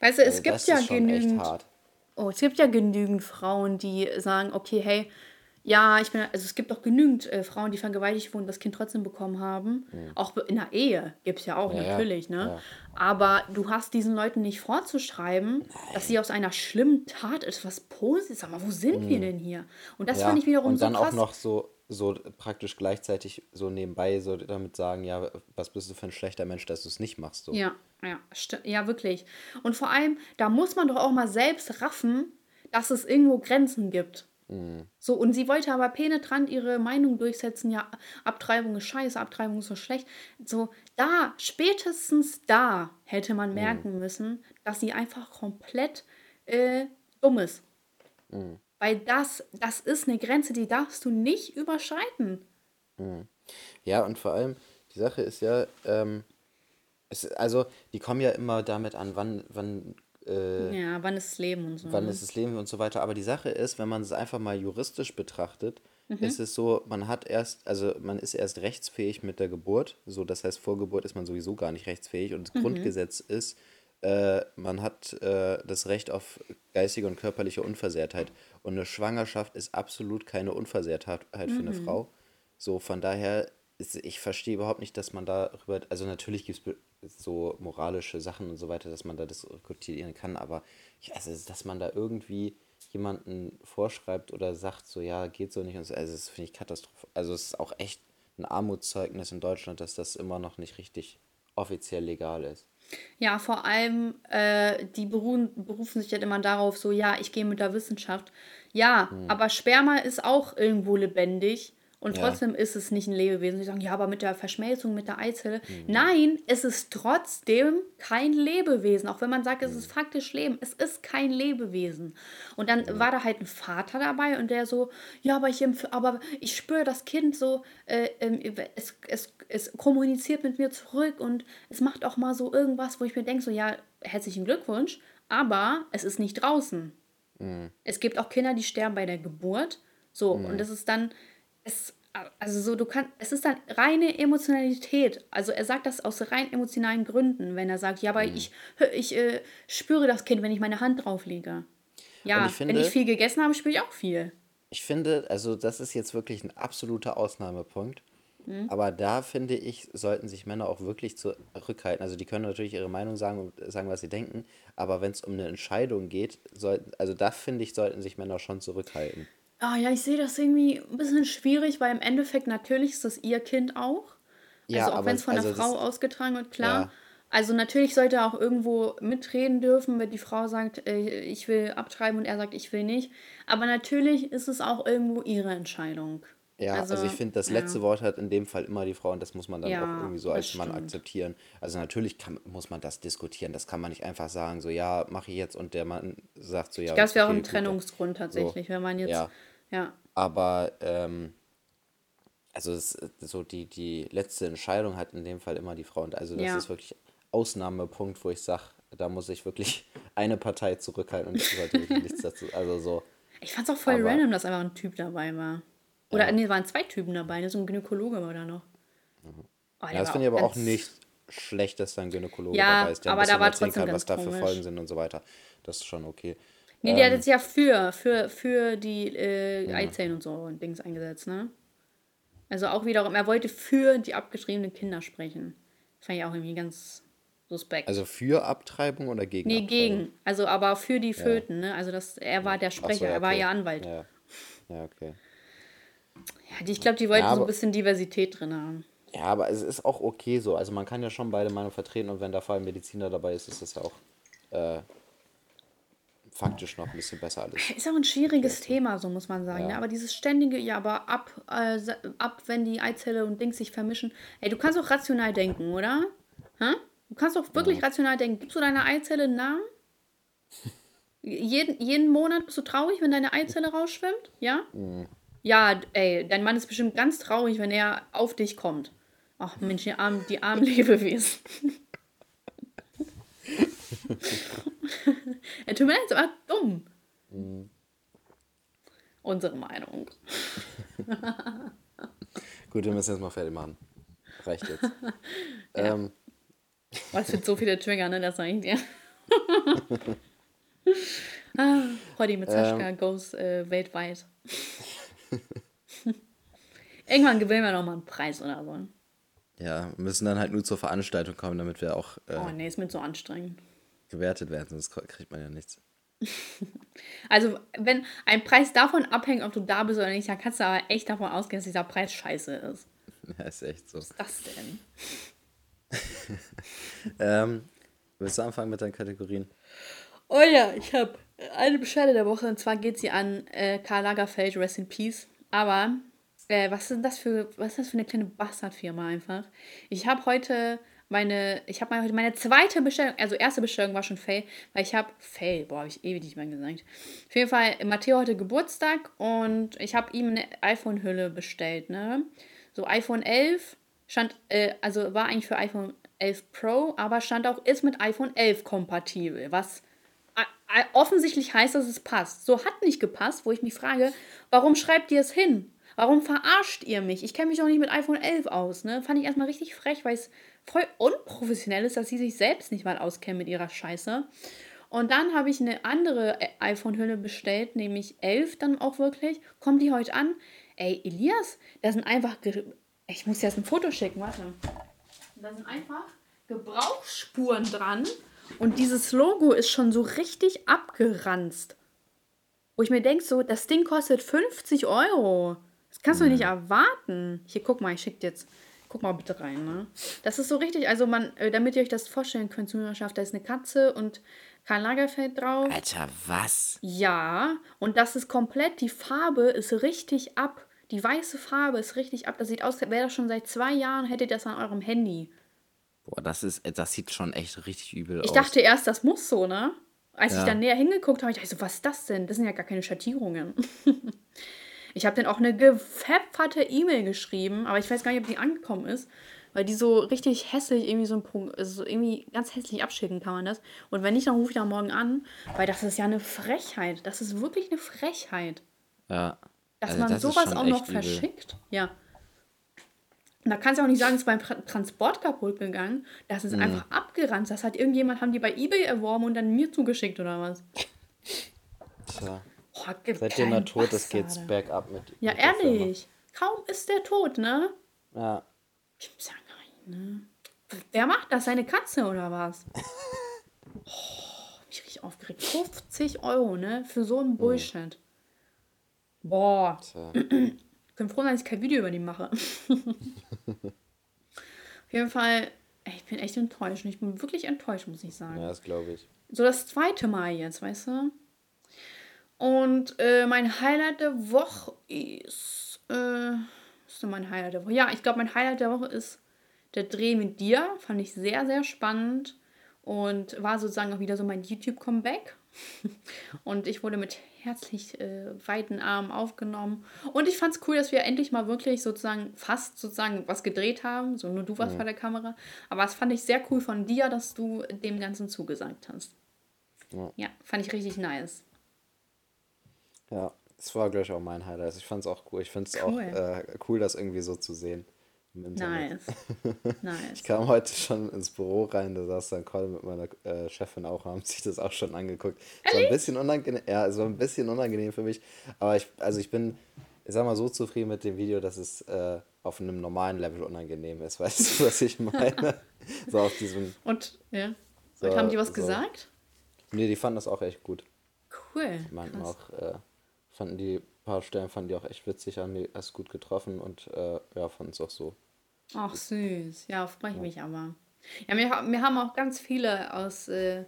Speaker 1: Weißt du, es
Speaker 2: also
Speaker 1: gibt ja genügend.
Speaker 2: hart.
Speaker 1: Oh, es gibt ja genügend Frauen, die sagen, okay, hey, ja, ich bin, also es gibt auch genügend äh, Frauen, die vergewaltigt wurden, das Kind trotzdem bekommen haben. Auch in der Ehe gibt es ja auch
Speaker 2: Mhm. Ja,
Speaker 1: natürlich, ne?
Speaker 2: ja.
Speaker 1: Aber du hast diesen Leuten nicht vorzuschreiben, dass sie aus einer schlimmen Tat etwas Positives Sag mal, wo sind wir denn hier? Und das
Speaker 2: Mhm. Ja,
Speaker 1: fand ich wiederum
Speaker 2: und dann
Speaker 1: so krass.
Speaker 2: auch noch so, so praktisch gleichzeitig so nebenbei so damit sagen, ja, was bist du für ein schlechter Mensch, dass du es nicht machst. So.
Speaker 1: Ja, ja, ja, wirklich. Und vor allem, da muss man doch auch mal selbst raffen, dass es irgendwo Grenzen gibt. So, und sie wollte aber penetrant ihre Meinung durchsetzen, ja, Abtreibung ist scheiße, Abtreibung ist so schlecht. So, da, spätestens da hätte man merken müssen, dass sie einfach komplett äh, dumm ist. Weil das, das ist eine Grenze, die darfst du nicht überschreiten.
Speaker 2: Ja, und vor allem, die Sache ist ja, ähm, es, also die kommen ja immer damit an, wann, wann, äh,
Speaker 1: Ja, wann ist das Leben und so.
Speaker 2: wann
Speaker 1: ne?
Speaker 2: ist das Leben und so weiter. Aber die Sache ist, wenn man es einfach mal juristisch betrachtet,
Speaker 1: Mhm.
Speaker 2: ist es so, man hat erst, also man ist erst rechtsfähig mit der Geburt. So, das heißt, vor Geburt ist man sowieso gar nicht rechtsfähig. Und das
Speaker 1: Mhm.
Speaker 2: Grundgesetz ist, äh, man hat äh, das Recht auf geistige und körperliche Unversehrtheit. Und eine Schwangerschaft ist absolut keine Unversehrtheit halt für eine
Speaker 1: Mhm.
Speaker 2: Frau. So, von daher, ist, ich verstehe überhaupt nicht, dass man darüber, also natürlich gibt es so moralische Sachen und so weiter, dass man da diskutieren kann, aber ich, also, dass man da irgendwie jemanden vorschreibt oder sagt, so, ja, geht so nicht und so, also das finde ich katastrophal. Also es ist auch echt ein Armutszeugnis in Deutschland, dass das immer noch nicht richtig offiziell legal ist.
Speaker 1: Ja, vor allem, äh, die beruhen, berufen sich halt immer darauf, so, ja, ich gehe mit der Wissenschaft. Ja, aber Sperma ist auch irgendwo lebendig und
Speaker 2: Ja.
Speaker 1: trotzdem ist es nicht ein Lebewesen. Die sagen, ja, aber mit der Verschmelzung, mit der Eizelle. Nein, es ist trotzdem kein Lebewesen. Auch wenn man sagt, es ist faktisch Leben. Es ist kein Lebewesen. Und dann war da halt ein Vater dabei und der so, ja, aber ich, aber ich spüre das Kind so, äh, ähm, es, es, es kommuniziert mit mir zurück und es macht auch mal so irgendwas, wo ich mir denke, so, ja, herzlichen Glückwunsch, aber es ist nicht draußen. Es gibt auch Kinder, die sterben bei der Geburt. So, und das ist dann, es, also so, du kannst, es ist dann reine Emotionalität. Also er sagt das aus rein emotionalen Gründen, wenn er sagt, ja, aber ich, ich äh, spüre das Kind, wenn ich meine Hand drauflege. Ja,
Speaker 2: ich
Speaker 1: wenn
Speaker 2: finde-
Speaker 1: ich viel gegessen habe, spüre ich auch viel.
Speaker 2: Ich finde, also das ist jetzt wirklich ein absoluter Ausnahmepunkt.
Speaker 1: Mhm.
Speaker 2: Aber da finde ich, sollten sich Männer auch wirklich zurückhalten. Also die können natürlich ihre Meinung sagen und sagen, was sie denken. Aber wenn es um eine Entscheidung geht, sollten, also da finde ich, sollten sich Männer schon zurückhalten.
Speaker 1: Ah ja, ich sehe das irgendwie ein bisschen schwierig, weil im Endeffekt natürlich ist das ihr Kind auch.
Speaker 2: Ja,
Speaker 1: also auch wenn es von der
Speaker 2: also das-
Speaker 1: Frau ausgetragen wird, klar.
Speaker 2: Ja.
Speaker 1: Also natürlich sollte er auch irgendwo mitreden dürfen, wenn die Frau sagt, äh, ich will abtreiben und er sagt, ich will nicht. Aber natürlich ist es auch irgendwo ihre Entscheidung.
Speaker 2: Ja, also, ich finde, das letzte
Speaker 1: ja.
Speaker 2: Wort hat in dem Fall immer die Frau und das muss man dann
Speaker 1: Ja,
Speaker 2: auch irgendwie so als Mann
Speaker 1: stimmt.
Speaker 2: akzeptieren. Also natürlich kann, muss man das diskutieren. Das kann man nicht einfach sagen, so ja, mache ich jetzt und der Mann sagt so ja.
Speaker 1: Das wäre auch ein Trennungsgrund tatsächlich, wenn man jetzt.
Speaker 2: Ja.
Speaker 1: Ja.
Speaker 2: Aber ähm, also es, so die, die letzte Entscheidung hat in dem Fall immer die Frau. Und also das
Speaker 1: Ja.
Speaker 2: ist wirklich Ausnahmepunkt, wo ich sage, da muss ich wirklich eine Partei zurückhalten und ich sollte wirklich nichts dazu. Also so,
Speaker 1: Ich fand es auch voll
Speaker 2: Aber-
Speaker 1: random, dass einfach ein Typ dabei war. Oder
Speaker 2: Ja.
Speaker 1: nee, waren zwei Typen dabei, ne? so ein Gynäkologe war da noch. Oh, der
Speaker 2: ja, das finde ich aber auch nicht schlechtester Gynäkologe
Speaker 1: Ja,
Speaker 2: dabei ist, der ein
Speaker 1: aber da
Speaker 2: bisschen
Speaker 1: war
Speaker 2: erzählen kann, was da für. Folgen sind und so weiter. Das ist schon okay.
Speaker 1: Nee, die hat
Speaker 2: Ähm,
Speaker 1: jetzt ja für, für, für die äh, Eizellen und so und Dings eingesetzt, ne? Also auch wiederum, er wollte für die abgeschriebenen Kinder sprechen. Das fand ich auch irgendwie ganz suspekt.
Speaker 2: also für Abtreibung oder gegen
Speaker 1: nee,
Speaker 2: Abtreibung?
Speaker 1: gegen. Also aber für die Föten, ne? Also das, er war der
Speaker 2: Ach so,
Speaker 1: Sprecher,
Speaker 2: ja,
Speaker 1: er war
Speaker 2: okay.
Speaker 1: ihr Anwalt.
Speaker 2: Ja, ja okay.
Speaker 1: Ja, die, ich glaube, die wollten so
Speaker 2: aber-
Speaker 1: ein bisschen Diversität drin haben.
Speaker 2: Ja, aber es ist auch okay so. Also man kann ja schon beide Meinungen vertreten und wenn da vor allem Mediziner dabei ist, ist das ja auch äh, faktisch noch ein bisschen besser alles.
Speaker 1: Ist auch ein schwieriges Thema, so muss man sagen. Ne? Aber dieses ständige, ja, aber ab, äh, ab, wenn die Eizelle und Dings sich vermischen. Ey, du kannst auch rational denken, oder? Hä? Du kannst doch wirklich rational denken. Gibst du deiner Eizelle einen Namen? jeden, jeden Monat bist du traurig, wenn deine Eizelle rausschwimmt? Ja? Ja, d- ey, dein Mann ist bestimmt ganz traurig, wenn er auf dich kommt. Ach Mensch, die armen, die armen Lebewesen. er tut mir leid, ist aber dumm. Unsere Meinung.
Speaker 2: Gut, wir müssen jetzt mal fertig machen. Reicht jetzt. ähm,
Speaker 1: Was wird so viele Trigger, ne? Das sag ich dir. ah, Roddy mit Sascha goes äh, weltweit. Irgendwann gewinnen wir noch mal einen Preis oder so.
Speaker 2: ja, wir müssen dann halt nur zur Veranstaltung kommen, damit wir auch äh,
Speaker 1: Oh nee, ist mir zu anstrengend.
Speaker 2: Gewertet werden, sonst kriegt man ja nichts.
Speaker 1: Also, wenn ein Preis davon abhängt, ob du da bist oder nicht, dann kannst du aber echt davon ausgehen, dass dieser Preis scheiße ist.
Speaker 2: Ja, ist echt so.
Speaker 1: Was ist das denn?
Speaker 2: Ähm, willst du anfangen mit deinen Kategorien?
Speaker 1: Oh ja, ich habe eine Beschwerde der Woche und zwar geht sie an äh, Karl Lagerfeld, Rest in Peace. Aber äh, was ist das für was ist das für eine kleine Bastardfirma einfach? Ich habe heute meine ich habe heute meine zweite Bestellung, also erste Bestellung war schon Fail, weil ich habe Fail, boah, habe ich ewig nicht mehr gesagt. Auf jeden Fall Matteo hatte Geburtstag und ich habe ihm eine iPhone Hülle bestellt, ne? So iPhone 11 stand äh, also war eigentlich für iPhone 11 Pro, aber stand auch ist mit iPhone 11 kompatibel, was offensichtlich heißt, dass es passt. So hat nicht gepasst, wo ich mich frage, warum schreibt ihr es hin? Warum verarscht ihr mich? Ich kenne mich doch nicht mit iPhone 11 aus, ne? Fand ich erstmal richtig frech, weil es voll unprofessionell ist, dass sie sich selbst nicht mal auskennen mit ihrer Scheiße. Und dann habe ich eine andere äh, iPhone-Hülle bestellt, nämlich 11 dann auch wirklich. Kommt die heute an? Ey, Elias, da sind einfach. Ich muss dir jetzt ein Foto schicken, warte. Da sind einfach Gebrauchsspuren dran und dieses Logo ist schon so richtig abgeranzt. Wo ich mir denke, so, das Ding kostet 50 Euro. Das kannst du nicht erwarten. Hier, guck mal, ich schick dir jetzt. Guck mal bitte rein, ne? Das ist so richtig, also man, äh, damit ihr euch das vorstellen könnt, Zuhörerschaft, da ist eine Katze und Karl Lagerfeld drauf.
Speaker 2: Alter, was?
Speaker 1: Ja, und das ist komplett, die Farbe ist richtig ab. Die weiße Farbe ist richtig ab. Das sieht aus, als wäre das schon seit zwei Jahren, hättet ihr das an eurem Handy.
Speaker 2: Boah, das ist, das sieht schon echt richtig übel
Speaker 1: Ich
Speaker 2: aus.
Speaker 1: dachte erst, das muss so, ne? Als ich
Speaker 2: Ja.
Speaker 1: dann näher hingeguckt habe, ich dachte so, was ist das denn? Das sind ja gar keine Schattierungen. ich habe dann auch eine gepfefferte E-Mail geschrieben, aber ich weiß gar nicht, ob die angekommen ist, weil die so richtig hässlich irgendwie so ein Punkt, also so irgendwie ganz hässlich abschicken kann man das. Und wenn nicht, dann rufe ich da morgen an, weil das ist ja eine Frechheit. Das ist wirklich eine Frechheit.
Speaker 2: Ja.
Speaker 1: Dass
Speaker 2: Also
Speaker 1: man
Speaker 2: das
Speaker 1: sowas auch noch
Speaker 2: übel.
Speaker 1: verschickt. Ja. Und da kannst du auch nicht sagen, es ist beim Tra- Transport kaputt gegangen. Das
Speaker 2: Mhm.
Speaker 1: ist einfach abgerannt. Das hat irgendjemand, haben die bei Ebay erworben und dann mir zugeschickt oder was?
Speaker 2: Tja.
Speaker 1: Boah, gibt
Speaker 2: Seit Jena
Speaker 1: keinen
Speaker 2: tot ist, geht's bergab mit.
Speaker 1: Ja,
Speaker 2: mit
Speaker 1: ehrlich. Kaum ist der tot, ne?
Speaker 2: Ja.
Speaker 1: Gibt's ja gar nicht, ne? Wer macht das? Seine Katze oder was? Oh, mich richtig aufgeregt. 50 Euro, ne? Für so einen Bullshit. Boah.
Speaker 2: Tja.
Speaker 1: Ich bin froh, dass ich kein Video über die mache. Auf jeden Fall, ich bin echt enttäuscht. Ich bin wirklich enttäuscht, muss ich sagen.
Speaker 2: Ja, das glaube ich.
Speaker 1: So das zweite Mal jetzt, weißt du? Und äh, mein Highlight der Woche ist. Äh, was ist denn mein Highlight der Woche? Ja, ich glaube, mein Highlight der Woche ist der Dreh mit dir. Fand ich sehr, sehr spannend. Und war sozusagen auch wieder so mein YouTube-Comeback. Und ich wurde mit herzlich äh, weiten Armen aufgenommen. Und ich fand es cool, dass wir endlich mal wirklich sozusagen fast sozusagen was gedreht haben. So nur du warst vor der Kamera. Aber das fand ich sehr cool von dir, dass du dem Ganzen zugesagt hast.
Speaker 2: Ja.
Speaker 1: Ja, fand ich richtig nice.
Speaker 2: Ja, das war, glaube ich, auch mein Highlight. Also Ich fand es auch cool. Ich finde es
Speaker 1: Cool.
Speaker 2: auch äh, cool, das irgendwie so zu sehen. im Internet. Nice. nice. Ich kam heute schon ins Büro rein, da saß dann Colin mit meiner äh, Chefin auch, haben sich das auch schon angeguckt. Es war ein bisschen unangenehm, ja, es war ein bisschen unangenehm für mich, aber ich, also ich bin, ich sag mal, so zufrieden mit dem Video, dass es äh, auf einem normalen Level unangenehm ist. Weißt du, was ich meine? so auf diesem.
Speaker 1: Und, ja. So, Und haben die was so. gesagt?
Speaker 2: Nee, die fanden das auch echt gut. Cool. Die meinten krass. auch, äh, fanden die paar Stellen fanden die auch echt witzig, haben die erst gut getroffen und äh, ja, fanden es auch so.
Speaker 1: Ach, süß. Ja, freue ich ja. mich aber. Ja, wir, wir haben auch ganz viele aus äh,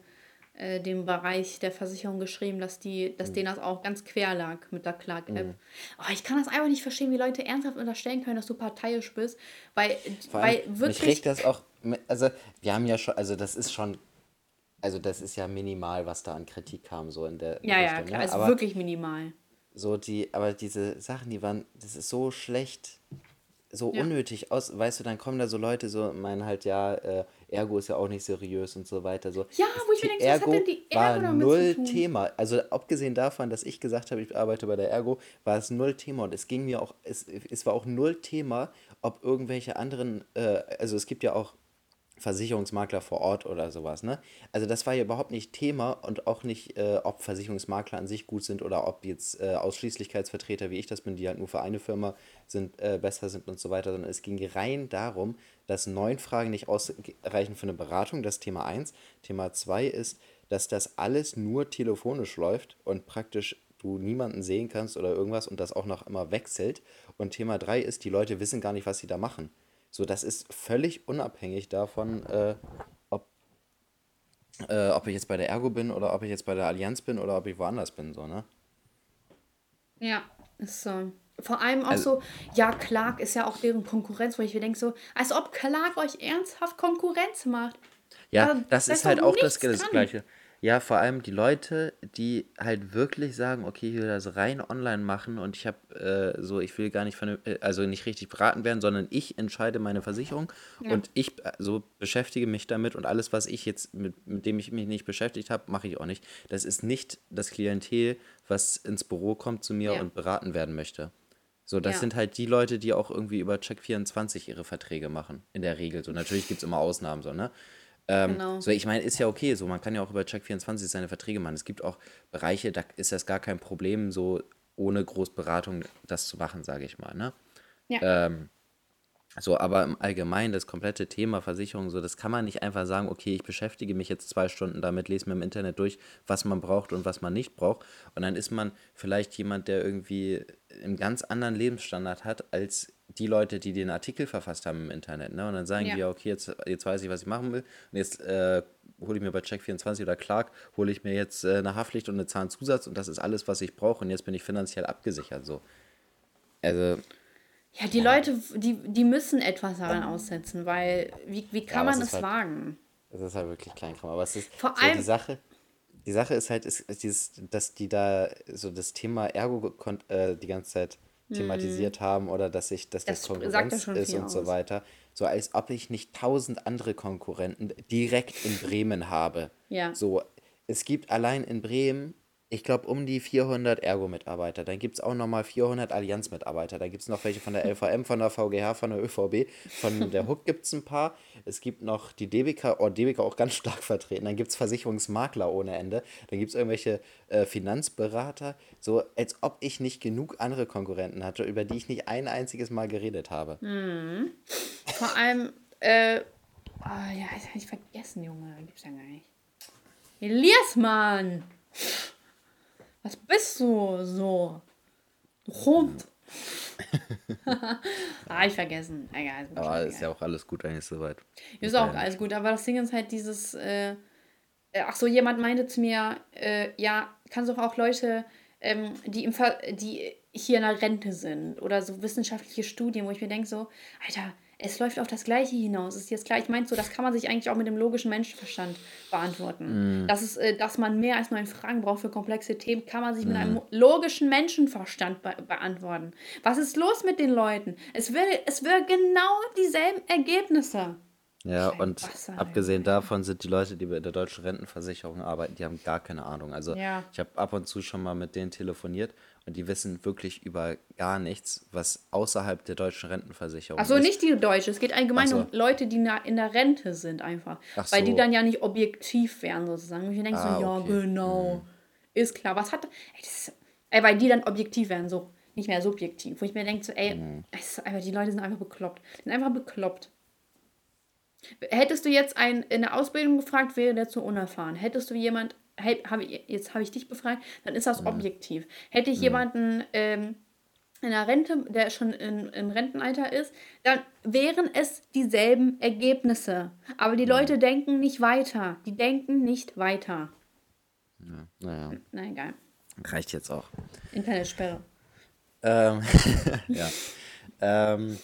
Speaker 1: äh, dem Bereich der Versicherung geschrieben, dass, die, dass mhm. denen das auch ganz quer lag mit der Clark-App. Mhm. Oh, ich kann das einfach nicht verstehen, wie Leute ernsthaft unterstellen können, dass du parteiisch bist, weil, weil
Speaker 2: wirklich... Mich regt das auch... Also, wir haben ja schon... Also, das ist schon also das ist ja minimal, was da an Kritik kam, so in der Ja, Richtung, ja, klar, ne? also wirklich minimal. So die, aber diese Sachen, die waren, das ist so schlecht, so ja. unnötig aus, weißt du, dann kommen da so Leute, so meinen halt, ja, äh, Ergo ist ja auch nicht seriös und so weiter. So. Ja, wo ich mir denke, Ergo was hat denn die Ergo war null Thema. Also abgesehen davon, dass ich gesagt habe, ich arbeite bei der Ergo, war es null Thema und es ging mir auch, es, es war auch null Thema, ob irgendwelche anderen, äh, also es gibt ja auch Versicherungsmakler vor Ort oder sowas. Ne? Also das war ja überhaupt nicht Thema und auch nicht, äh, ob Versicherungsmakler an sich gut sind oder ob jetzt äh, Ausschließlichkeitsvertreter, wie ich das bin, die halt nur für eine Firma sind, äh, besser sind und so weiter, sondern es ging rein darum, dass neun Fragen nicht ausreichen für eine Beratung, das Thema 1. Thema 2 ist, dass das alles nur telefonisch läuft und praktisch du niemanden sehen kannst oder irgendwas und das auch noch immer wechselt. Und Thema 3 ist, die Leute wissen gar nicht, was sie da machen. So, das ist völlig unabhängig davon, äh, ob, äh, ob ich jetzt bei der Ergo bin oder ob ich jetzt bei der Allianz bin oder ob ich woanders bin, so, ne?
Speaker 1: Ja, ist so. Vor allem auch also, so, ja, Clark ist ja auch deren Konkurrenz, wo ich mir denke, so, als ob Clark euch ernsthaft Konkurrenz macht. Ja, das, das ist halt
Speaker 2: auch das, das Gleiche. Ja, vor allem die Leute, die halt wirklich sagen, okay, ich will das rein online machen und ich habe äh, so, ich will gar nicht von, äh, also nicht richtig beraten werden, sondern ich entscheide meine Versicherung ja. und ich äh, so beschäftige mich damit und alles, was ich jetzt mit, mit dem ich mich nicht beschäftigt habe, mache ich auch nicht. Das ist nicht das Klientel, was ins Büro kommt zu mir ja. und beraten werden möchte. So, das ja. sind halt die Leute, die auch irgendwie über Check24 ihre Verträge machen. In der Regel. So, natürlich gibt es immer Ausnahmen, so, ne? Ähm, genau. So, ich meine, ist ja okay, so man kann ja auch über Check24 seine Verträge machen. Es gibt auch Bereiche, da ist das gar kein Problem, so ohne Großberatung das zu machen, sage ich mal. Ne? Ja. Ähm, so, aber im Allgemeinen das komplette Thema Versicherung, so, das kann man nicht einfach sagen, okay, ich beschäftige mich jetzt zwei Stunden damit, lese mir im Internet durch, was man braucht und was man nicht braucht. Und dann ist man vielleicht jemand, der irgendwie einen ganz anderen Lebensstandard hat als die Leute, die den Artikel verfasst haben im Internet. Ne? Und dann sagen ja. die ja, okay, jetzt, jetzt weiß ich, was ich machen will. Und jetzt äh, hole ich mir bei Check24 oder Clark, hole ich mir jetzt äh, eine Haftpflicht und eine Zahnzusatz und das ist alles, was ich brauche. Und jetzt bin ich finanziell abgesichert. So. Also.
Speaker 1: Ja, die ja. Leute, die, die müssen etwas daran aussetzen, weil wie, wie kann ja, man es
Speaker 2: halt,
Speaker 1: wagen?
Speaker 2: Es ist halt wirklich Kleinkram. Aber es ist Vor so allem, die Sache. Die Sache ist halt, ist, ist dieses, dass die da so das Thema Ergo äh, die ganze Zeit thematisiert mhm. haben oder dass ich, dass das, das Konkurrenz ist und aus. so weiter. So als ob ich nicht tausend andere Konkurrenten direkt in Bremen habe. Ja. So, es gibt allein in Bremen ich glaube, um die 400 Ergo-Mitarbeiter. Dann gibt es auch nochmal 400 Allianz-Mitarbeiter. Da gibt es noch welche von der LVM, von der VGH, von der ÖVB. Von der HUK gibt es ein paar. Es gibt noch die DBK, oh, DBK auch ganz stark vertreten. Dann gibt es Versicherungsmakler ohne Ende. Dann gibt es irgendwelche äh, Finanzberater. So, als ob ich nicht genug andere Konkurrenten hatte, über die ich nicht ein einziges Mal geredet habe.
Speaker 1: Mhm. Vor allem, äh, oh, ja, das habe ich vergessen, Junge. Gibt's ja gar nicht. Elias, Mann! Was bist du so? Hund. ah, ich vergessen. Egal.
Speaker 2: Ist aber ist ja auch alles gut eigentlich soweit.
Speaker 1: Ist auch alles gut, aber das Ding ist halt dieses, äh, äh, ach so, jemand meinte zu mir, äh, ja, kannst du auch Leute, ähm, die, im Ver die hier in der Rente sind oder so wissenschaftliche Studien, wo ich mir denke so, Alter, es läuft auf das Gleiche hinaus. Ist jetzt klar, ich meine so, das kann man sich eigentlich auch mit dem logischen Menschenverstand beantworten. Mm. Das ist, äh, dass man mehr als nur ein Fragen braucht für komplexe Themen, kann man sich mm. mit einem logischen Menschenverstand be beantworten. Was ist los mit den Leuten? Es will, es will genau dieselben Ergebnisse.
Speaker 2: Ja, und abgesehen davon sind die Leute, die bei der deutschen Rentenversicherung arbeiten, die haben gar keine Ahnung. Also
Speaker 1: Ja.
Speaker 2: ich habe ab und zu schon mal mit denen telefoniert und die wissen wirklich über gar nichts, was außerhalb der deutschen Rentenversicherung
Speaker 1: Ach so,
Speaker 2: ist.
Speaker 1: nicht die Deutsche. Es geht allgemein
Speaker 2: so.
Speaker 1: um Leute, die in der Rente sind einfach.
Speaker 2: Ach
Speaker 1: Weil die
Speaker 2: so.
Speaker 1: dann ja nicht objektiv wären sozusagen. Und ich denke
Speaker 2: Ah,
Speaker 1: so, ja,
Speaker 2: okay.
Speaker 1: genau. Ist klar. Was hat... Ey, ist, ey, weil die dann objektiv wären, so. Nicht mehr subjektiv. Wo ich mir denke so, ey,
Speaker 2: Mhm.
Speaker 1: ist einfach, die Leute sind einfach bekloppt. Die sind einfach bekloppt. Hättest du jetzt einen in der Ausbildung gefragt, wäre der zu unerfahren. Hättest du jemand, hey, hab ich, jetzt habe ich dich befragt, dann ist das objektiv. Hätte ich jemanden ähm, in der Rente, der schon in, im Rentenalter ist, dann wären es dieselben Ergebnisse. Aber die Leute denken nicht weiter. Die denken nicht weiter.
Speaker 2: Ja, naja,
Speaker 1: Na egal.
Speaker 2: reicht jetzt auch.
Speaker 1: Internetsperre.
Speaker 2: Ähm, ja. Ähm,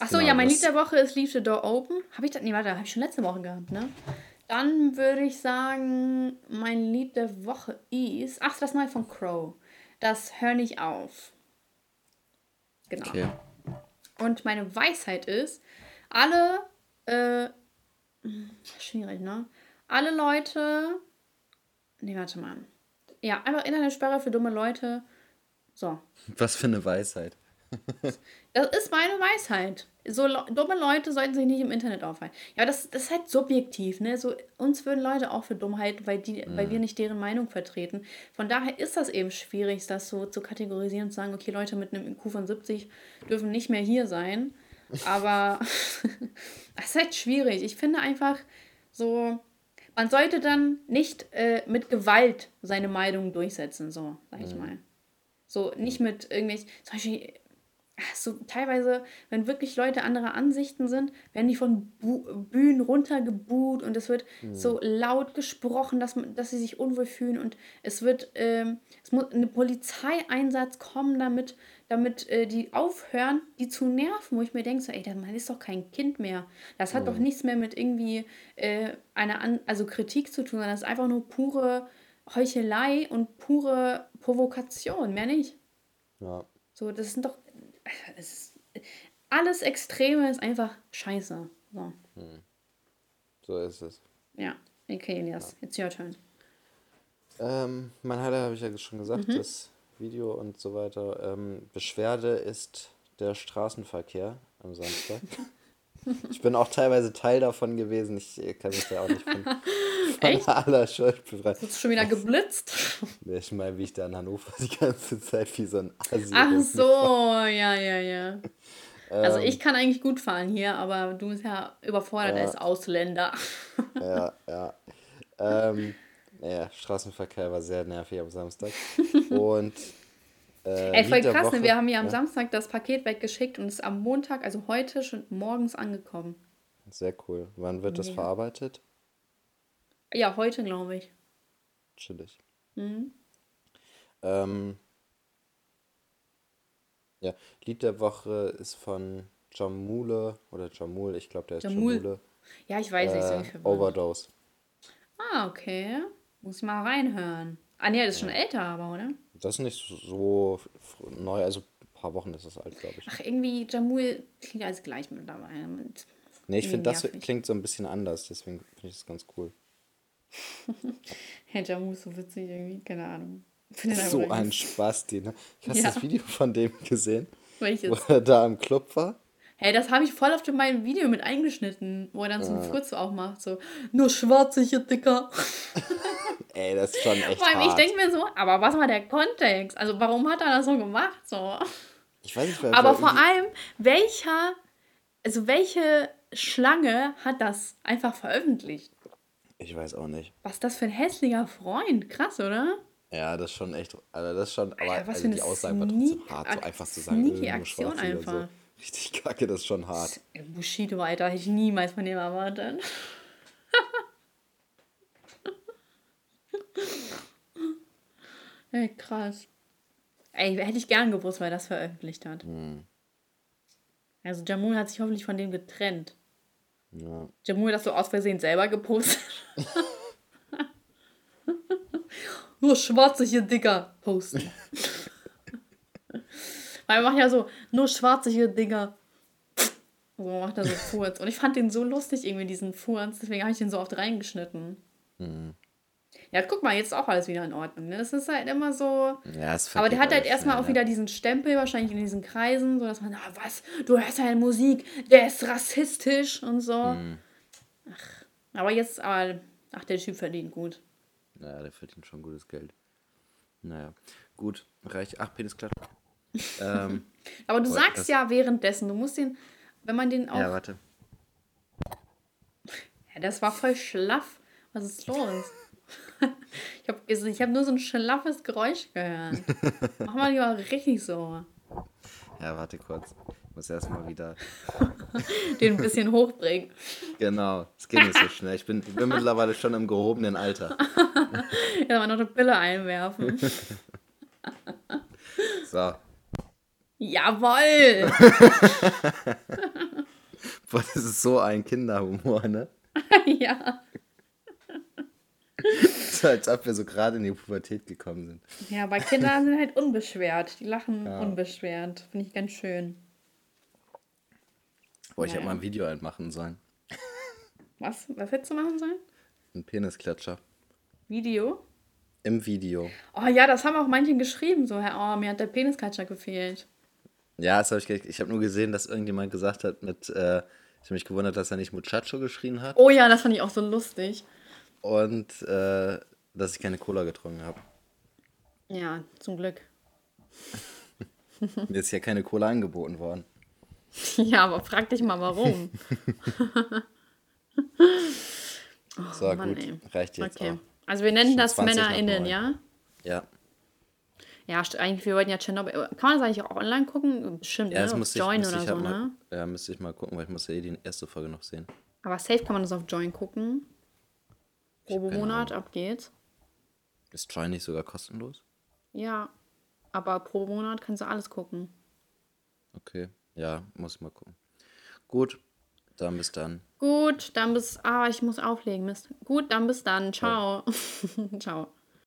Speaker 1: Achso,
Speaker 2: Genau,
Speaker 1: ja, mein Lied der Woche ist Leave the Door Open. Habe ich das? Nee, warte, habe ich schon letzte Woche gehabt, ne? Dann würde ich sagen, mein Lied der Woche ist. Ach, das neue von Crow. Das Hör nicht auf. Genau.
Speaker 2: okay.
Speaker 1: Und meine Weisheit ist, alle, äh, schwierig, ne? Alle Leute, nee, warte mal. Ja, einfach Internetsperre für dumme Leute. So,
Speaker 2: Was für eine Weisheit.
Speaker 1: das ist meine Weisheit. So dumme Leute sollten sich nicht im Internet aufhalten. Ja, das, das ist halt subjektiv, ne? So, uns würden Leute auch für Dummheit, weil, die, weil wir nicht deren Meinung vertreten. Von daher ist das eben schwierig, das so zu kategorisieren und zu sagen, okay, Leute mit einem IQ von 70 dürfen nicht mehr hier sein. Aber das ist halt schwierig. Ich finde einfach so, man sollte dann nicht äh, mit Gewalt seine Meinung durchsetzen, so, sag ich mal. So, nicht mit irgendwelchen, zum Beispiel, so teilweise, wenn wirklich Leute anderer Ansichten sind, werden die von Bu Bühnen runtergebuht und es wird so laut gesprochen, dass, man, dass sie sich unwohl fühlen und es wird, ähm, es muss ein Polizeieinsatz kommen, damit, damit äh, die aufhören, die zu nerven, wo ich mir denke, so, ey, der Mann ist doch kein Kind mehr. Das hat doch nichts mehr mit irgendwie äh, einer, An also Kritik zu tun, sondern das ist einfach nur pure Heuchelei und pure Provokation, mehr nicht.
Speaker 2: Ja.
Speaker 1: So, das sind doch. Ist, alles Extreme ist einfach scheiße. So,
Speaker 2: So ist es.
Speaker 1: ja. Okay, Elias, it's your turn.
Speaker 2: Ähm, mein Highlight habe ich ja schon gesagt,
Speaker 1: Mhm.
Speaker 2: das Video und so weiter. Ähm, Beschwerde ist der Straßenverkehr am Samstag. ich bin auch teilweise Teil davon gewesen. Ich äh, kann mich da auch nicht von, von
Speaker 1: Echt?
Speaker 2: aller Schuld befreien.
Speaker 1: Ist schon wieder geblitzt?
Speaker 2: Ich meine, wie ich da in Hannover die ganze Zeit wie so ein Assi
Speaker 1: Ach so, ja, ja, ja. Also
Speaker 2: Ähm.
Speaker 1: ich kann eigentlich gut fahren hier, aber du bist ja überfordert
Speaker 2: Ja.
Speaker 1: als Ausländer.
Speaker 2: Ja, ja. Ähm, naja, Straßenverkehr war sehr nervig am Samstag. Und äh,
Speaker 1: Ey, voll krass, ne?
Speaker 2: Woche-
Speaker 1: Wir haben ja am
Speaker 2: ja,
Speaker 1: Samstag das Paket weggeschickt und es ist am Montag, also heute schon morgens angekommen.
Speaker 2: Sehr cool. Wann wird das verarbeitet?
Speaker 1: Ja, heute glaube ich.
Speaker 2: Chillig.
Speaker 1: Mhm.
Speaker 2: Ähm, ja, Lied der Woche ist von Jamule oder Jamul, ich glaube, der ist
Speaker 1: Jamul.
Speaker 2: Jamule.
Speaker 1: Ja, ich weiß,
Speaker 2: Äh,
Speaker 1: bin verwirrt.
Speaker 2: Overdose.
Speaker 1: Ah, okay. Muss ich mal reinhören. Ah, nee, das ist schon älter, aber, oder?
Speaker 2: Das ist nicht so neu, also ein paar Wochen ist das alt, glaube ich.
Speaker 1: Ach, irgendwie, Jamul klingt alles gleich mittlerweile. Mit
Speaker 2: Nee, ich finde, das klingt so ein bisschen anders, deswegen finde ich das ganz cool.
Speaker 1: Hey, Jamul ist so witzig irgendwie, keine Ahnung.
Speaker 2: So
Speaker 1: einfach
Speaker 2: ein Spasti, ne? Hast du
Speaker 1: Ja.
Speaker 2: das Video von dem gesehen, wo
Speaker 1: Welches?
Speaker 2: er da im Club war?
Speaker 1: Hey, das habe ich voll auf in meinem Video mit eingeschnitten, wo er dann so
Speaker 2: Ah.
Speaker 1: einen Furz auch macht. So, nur schwarze hier, Dicker.
Speaker 2: Ey, das ist schon echt
Speaker 1: Vor allem, ich
Speaker 2: hart.
Speaker 1: denke mir so, aber was war der Kontext? Also, warum hat er das so gemacht? So.
Speaker 2: ich weiß nicht,
Speaker 1: Aber vor allem, welcher, also welche Schlange hat das einfach veröffentlicht?
Speaker 2: Ich weiß auch nicht.
Speaker 1: Was ist das für ein hässlicher Freund? Krass, oder?
Speaker 2: Ja, das ist schon echt, also das ist schon, aber
Speaker 1: Alter, was
Speaker 2: also die Aussage war trotzdem hart, so einfach zu sagen,
Speaker 1: sneaky Aktion einfach.
Speaker 2: So. Richtig kacke, das ist schon hart.
Speaker 1: Bushido, Alter, hätte ich niemals von dem erwartet. Ey, krass. Ey, hätte ich gern gewusst, weil er das veröffentlicht hat.
Speaker 2: Hm.
Speaker 1: Also Jamul hat sich hoffentlich von dem getrennt.
Speaker 2: Ja.
Speaker 1: Jamul das so aus Versehen selber gepostet. nur Schwarze hier, Digger, posten. weil man macht ja so, nur Schwarze hier, Digger. So macht er so Furz. Und ich fand den so lustig, irgendwie, diesen Furz. Deswegen habe ich den so oft reingeschnitten.
Speaker 2: Mhm.
Speaker 1: Ja, guck mal, jetzt ist auch alles wieder in Ordnung. Ne? Das ist halt immer so.
Speaker 2: Ja, es
Speaker 1: Aber der hat halt erstmal auch wieder diesen Stempel, wahrscheinlich in diesen Kreisen, so dass man, ah, was, du hörst ja Musik, der ist rassistisch und so.
Speaker 2: Mhm.
Speaker 1: Ach, aber jetzt, aber, ach, der Typ verdient gut.
Speaker 2: Ja, der verdient schon gutes Geld. Naja, gut, reicht. Ach, Penisklatsch. ähm,
Speaker 1: Aber du sagst
Speaker 2: das-
Speaker 1: ja währenddessen, du musst den, wenn man den auch.
Speaker 2: ja,
Speaker 1: Ja,
Speaker 2: warte.
Speaker 1: das war voll schlaff. Was ist los? ich habe ich hab nur so ein schlaffes Geräusch gehört. Mach mal lieber richtig so.
Speaker 2: Ja, warte kurz. Ich muss erstmal wieder.
Speaker 1: Den ein bisschen hochbringen.
Speaker 2: Genau, es geht nicht so schnell. Ich bin, ich bin mittlerweile schon im gehobenen Alter.
Speaker 1: Jetzt mal noch eine Pille einwerfen.
Speaker 2: So.
Speaker 1: Jawoll!
Speaker 2: Boah, das ist so ein Kinderhumor, ne?
Speaker 1: ja.
Speaker 2: So, als ob wir so gerade in die Pubertät gekommen sind.
Speaker 1: Ja, aber Kinder sind halt unbeschwert. Die lachen
Speaker 2: Ja.
Speaker 1: unbeschwert. Finde ich ganz schön.
Speaker 2: Boah, ich hätte mal ein Video einmachen sollen.
Speaker 1: Was? Was hättest du machen sollen?
Speaker 2: Ein Penisklatscher.
Speaker 1: Video?
Speaker 2: Im Video.
Speaker 1: Oh ja, das haben auch manche geschrieben. So, Herr, oh, mir hat der Penisklatscher gefehlt.
Speaker 2: Ja, das habe ich Ich habe nur gesehen, dass irgendjemand gesagt hat mit, äh, ich habe mich gewundert, dass er nicht Muchacho geschrien hat
Speaker 1: Oh ja, das fand ich auch so lustig.
Speaker 2: Und äh, dass ich keine Cola getrunken habe.
Speaker 1: Ja, zum Glück.
Speaker 2: Mir ist ja keine Cola angeboten worden.
Speaker 1: Ja, aber frag dich mal, warum.
Speaker 2: So,
Speaker 1: Oh Mann,
Speaker 2: gut.
Speaker 1: ey.
Speaker 2: Reicht jetzt
Speaker 1: Okay.
Speaker 2: auch.
Speaker 1: Also wir nennen das
Speaker 2: 20 nach
Speaker 1: MännerInnen, ja?
Speaker 2: Ja.
Speaker 1: Ja, eigentlich, wir wollten ja Tschernobyl. Kann man das eigentlich auch online gucken? Bestimmt,
Speaker 2: Ja,
Speaker 1: ne?
Speaker 2: das müsste ich,
Speaker 1: Join oder
Speaker 2: ich
Speaker 1: so,
Speaker 2: halt mal,
Speaker 1: ne?
Speaker 2: ja, müsste ich mal gucken, weil ich muss ja eh die erste Folge noch sehen.
Speaker 1: Aber safe kann man das auf Join gucken. Probemonat, ab geht's.
Speaker 2: Ist Join nicht sogar kostenlos?
Speaker 1: Ja. Aber pro Monat kannst du alles gucken.
Speaker 2: Okay. Ja, muss ich mal gucken. Gut, dann bis dann.
Speaker 1: Gut, dann bis. Ah, ich muss auflegen. Mist. Gut, dann bis dann. Ciao. Ciao.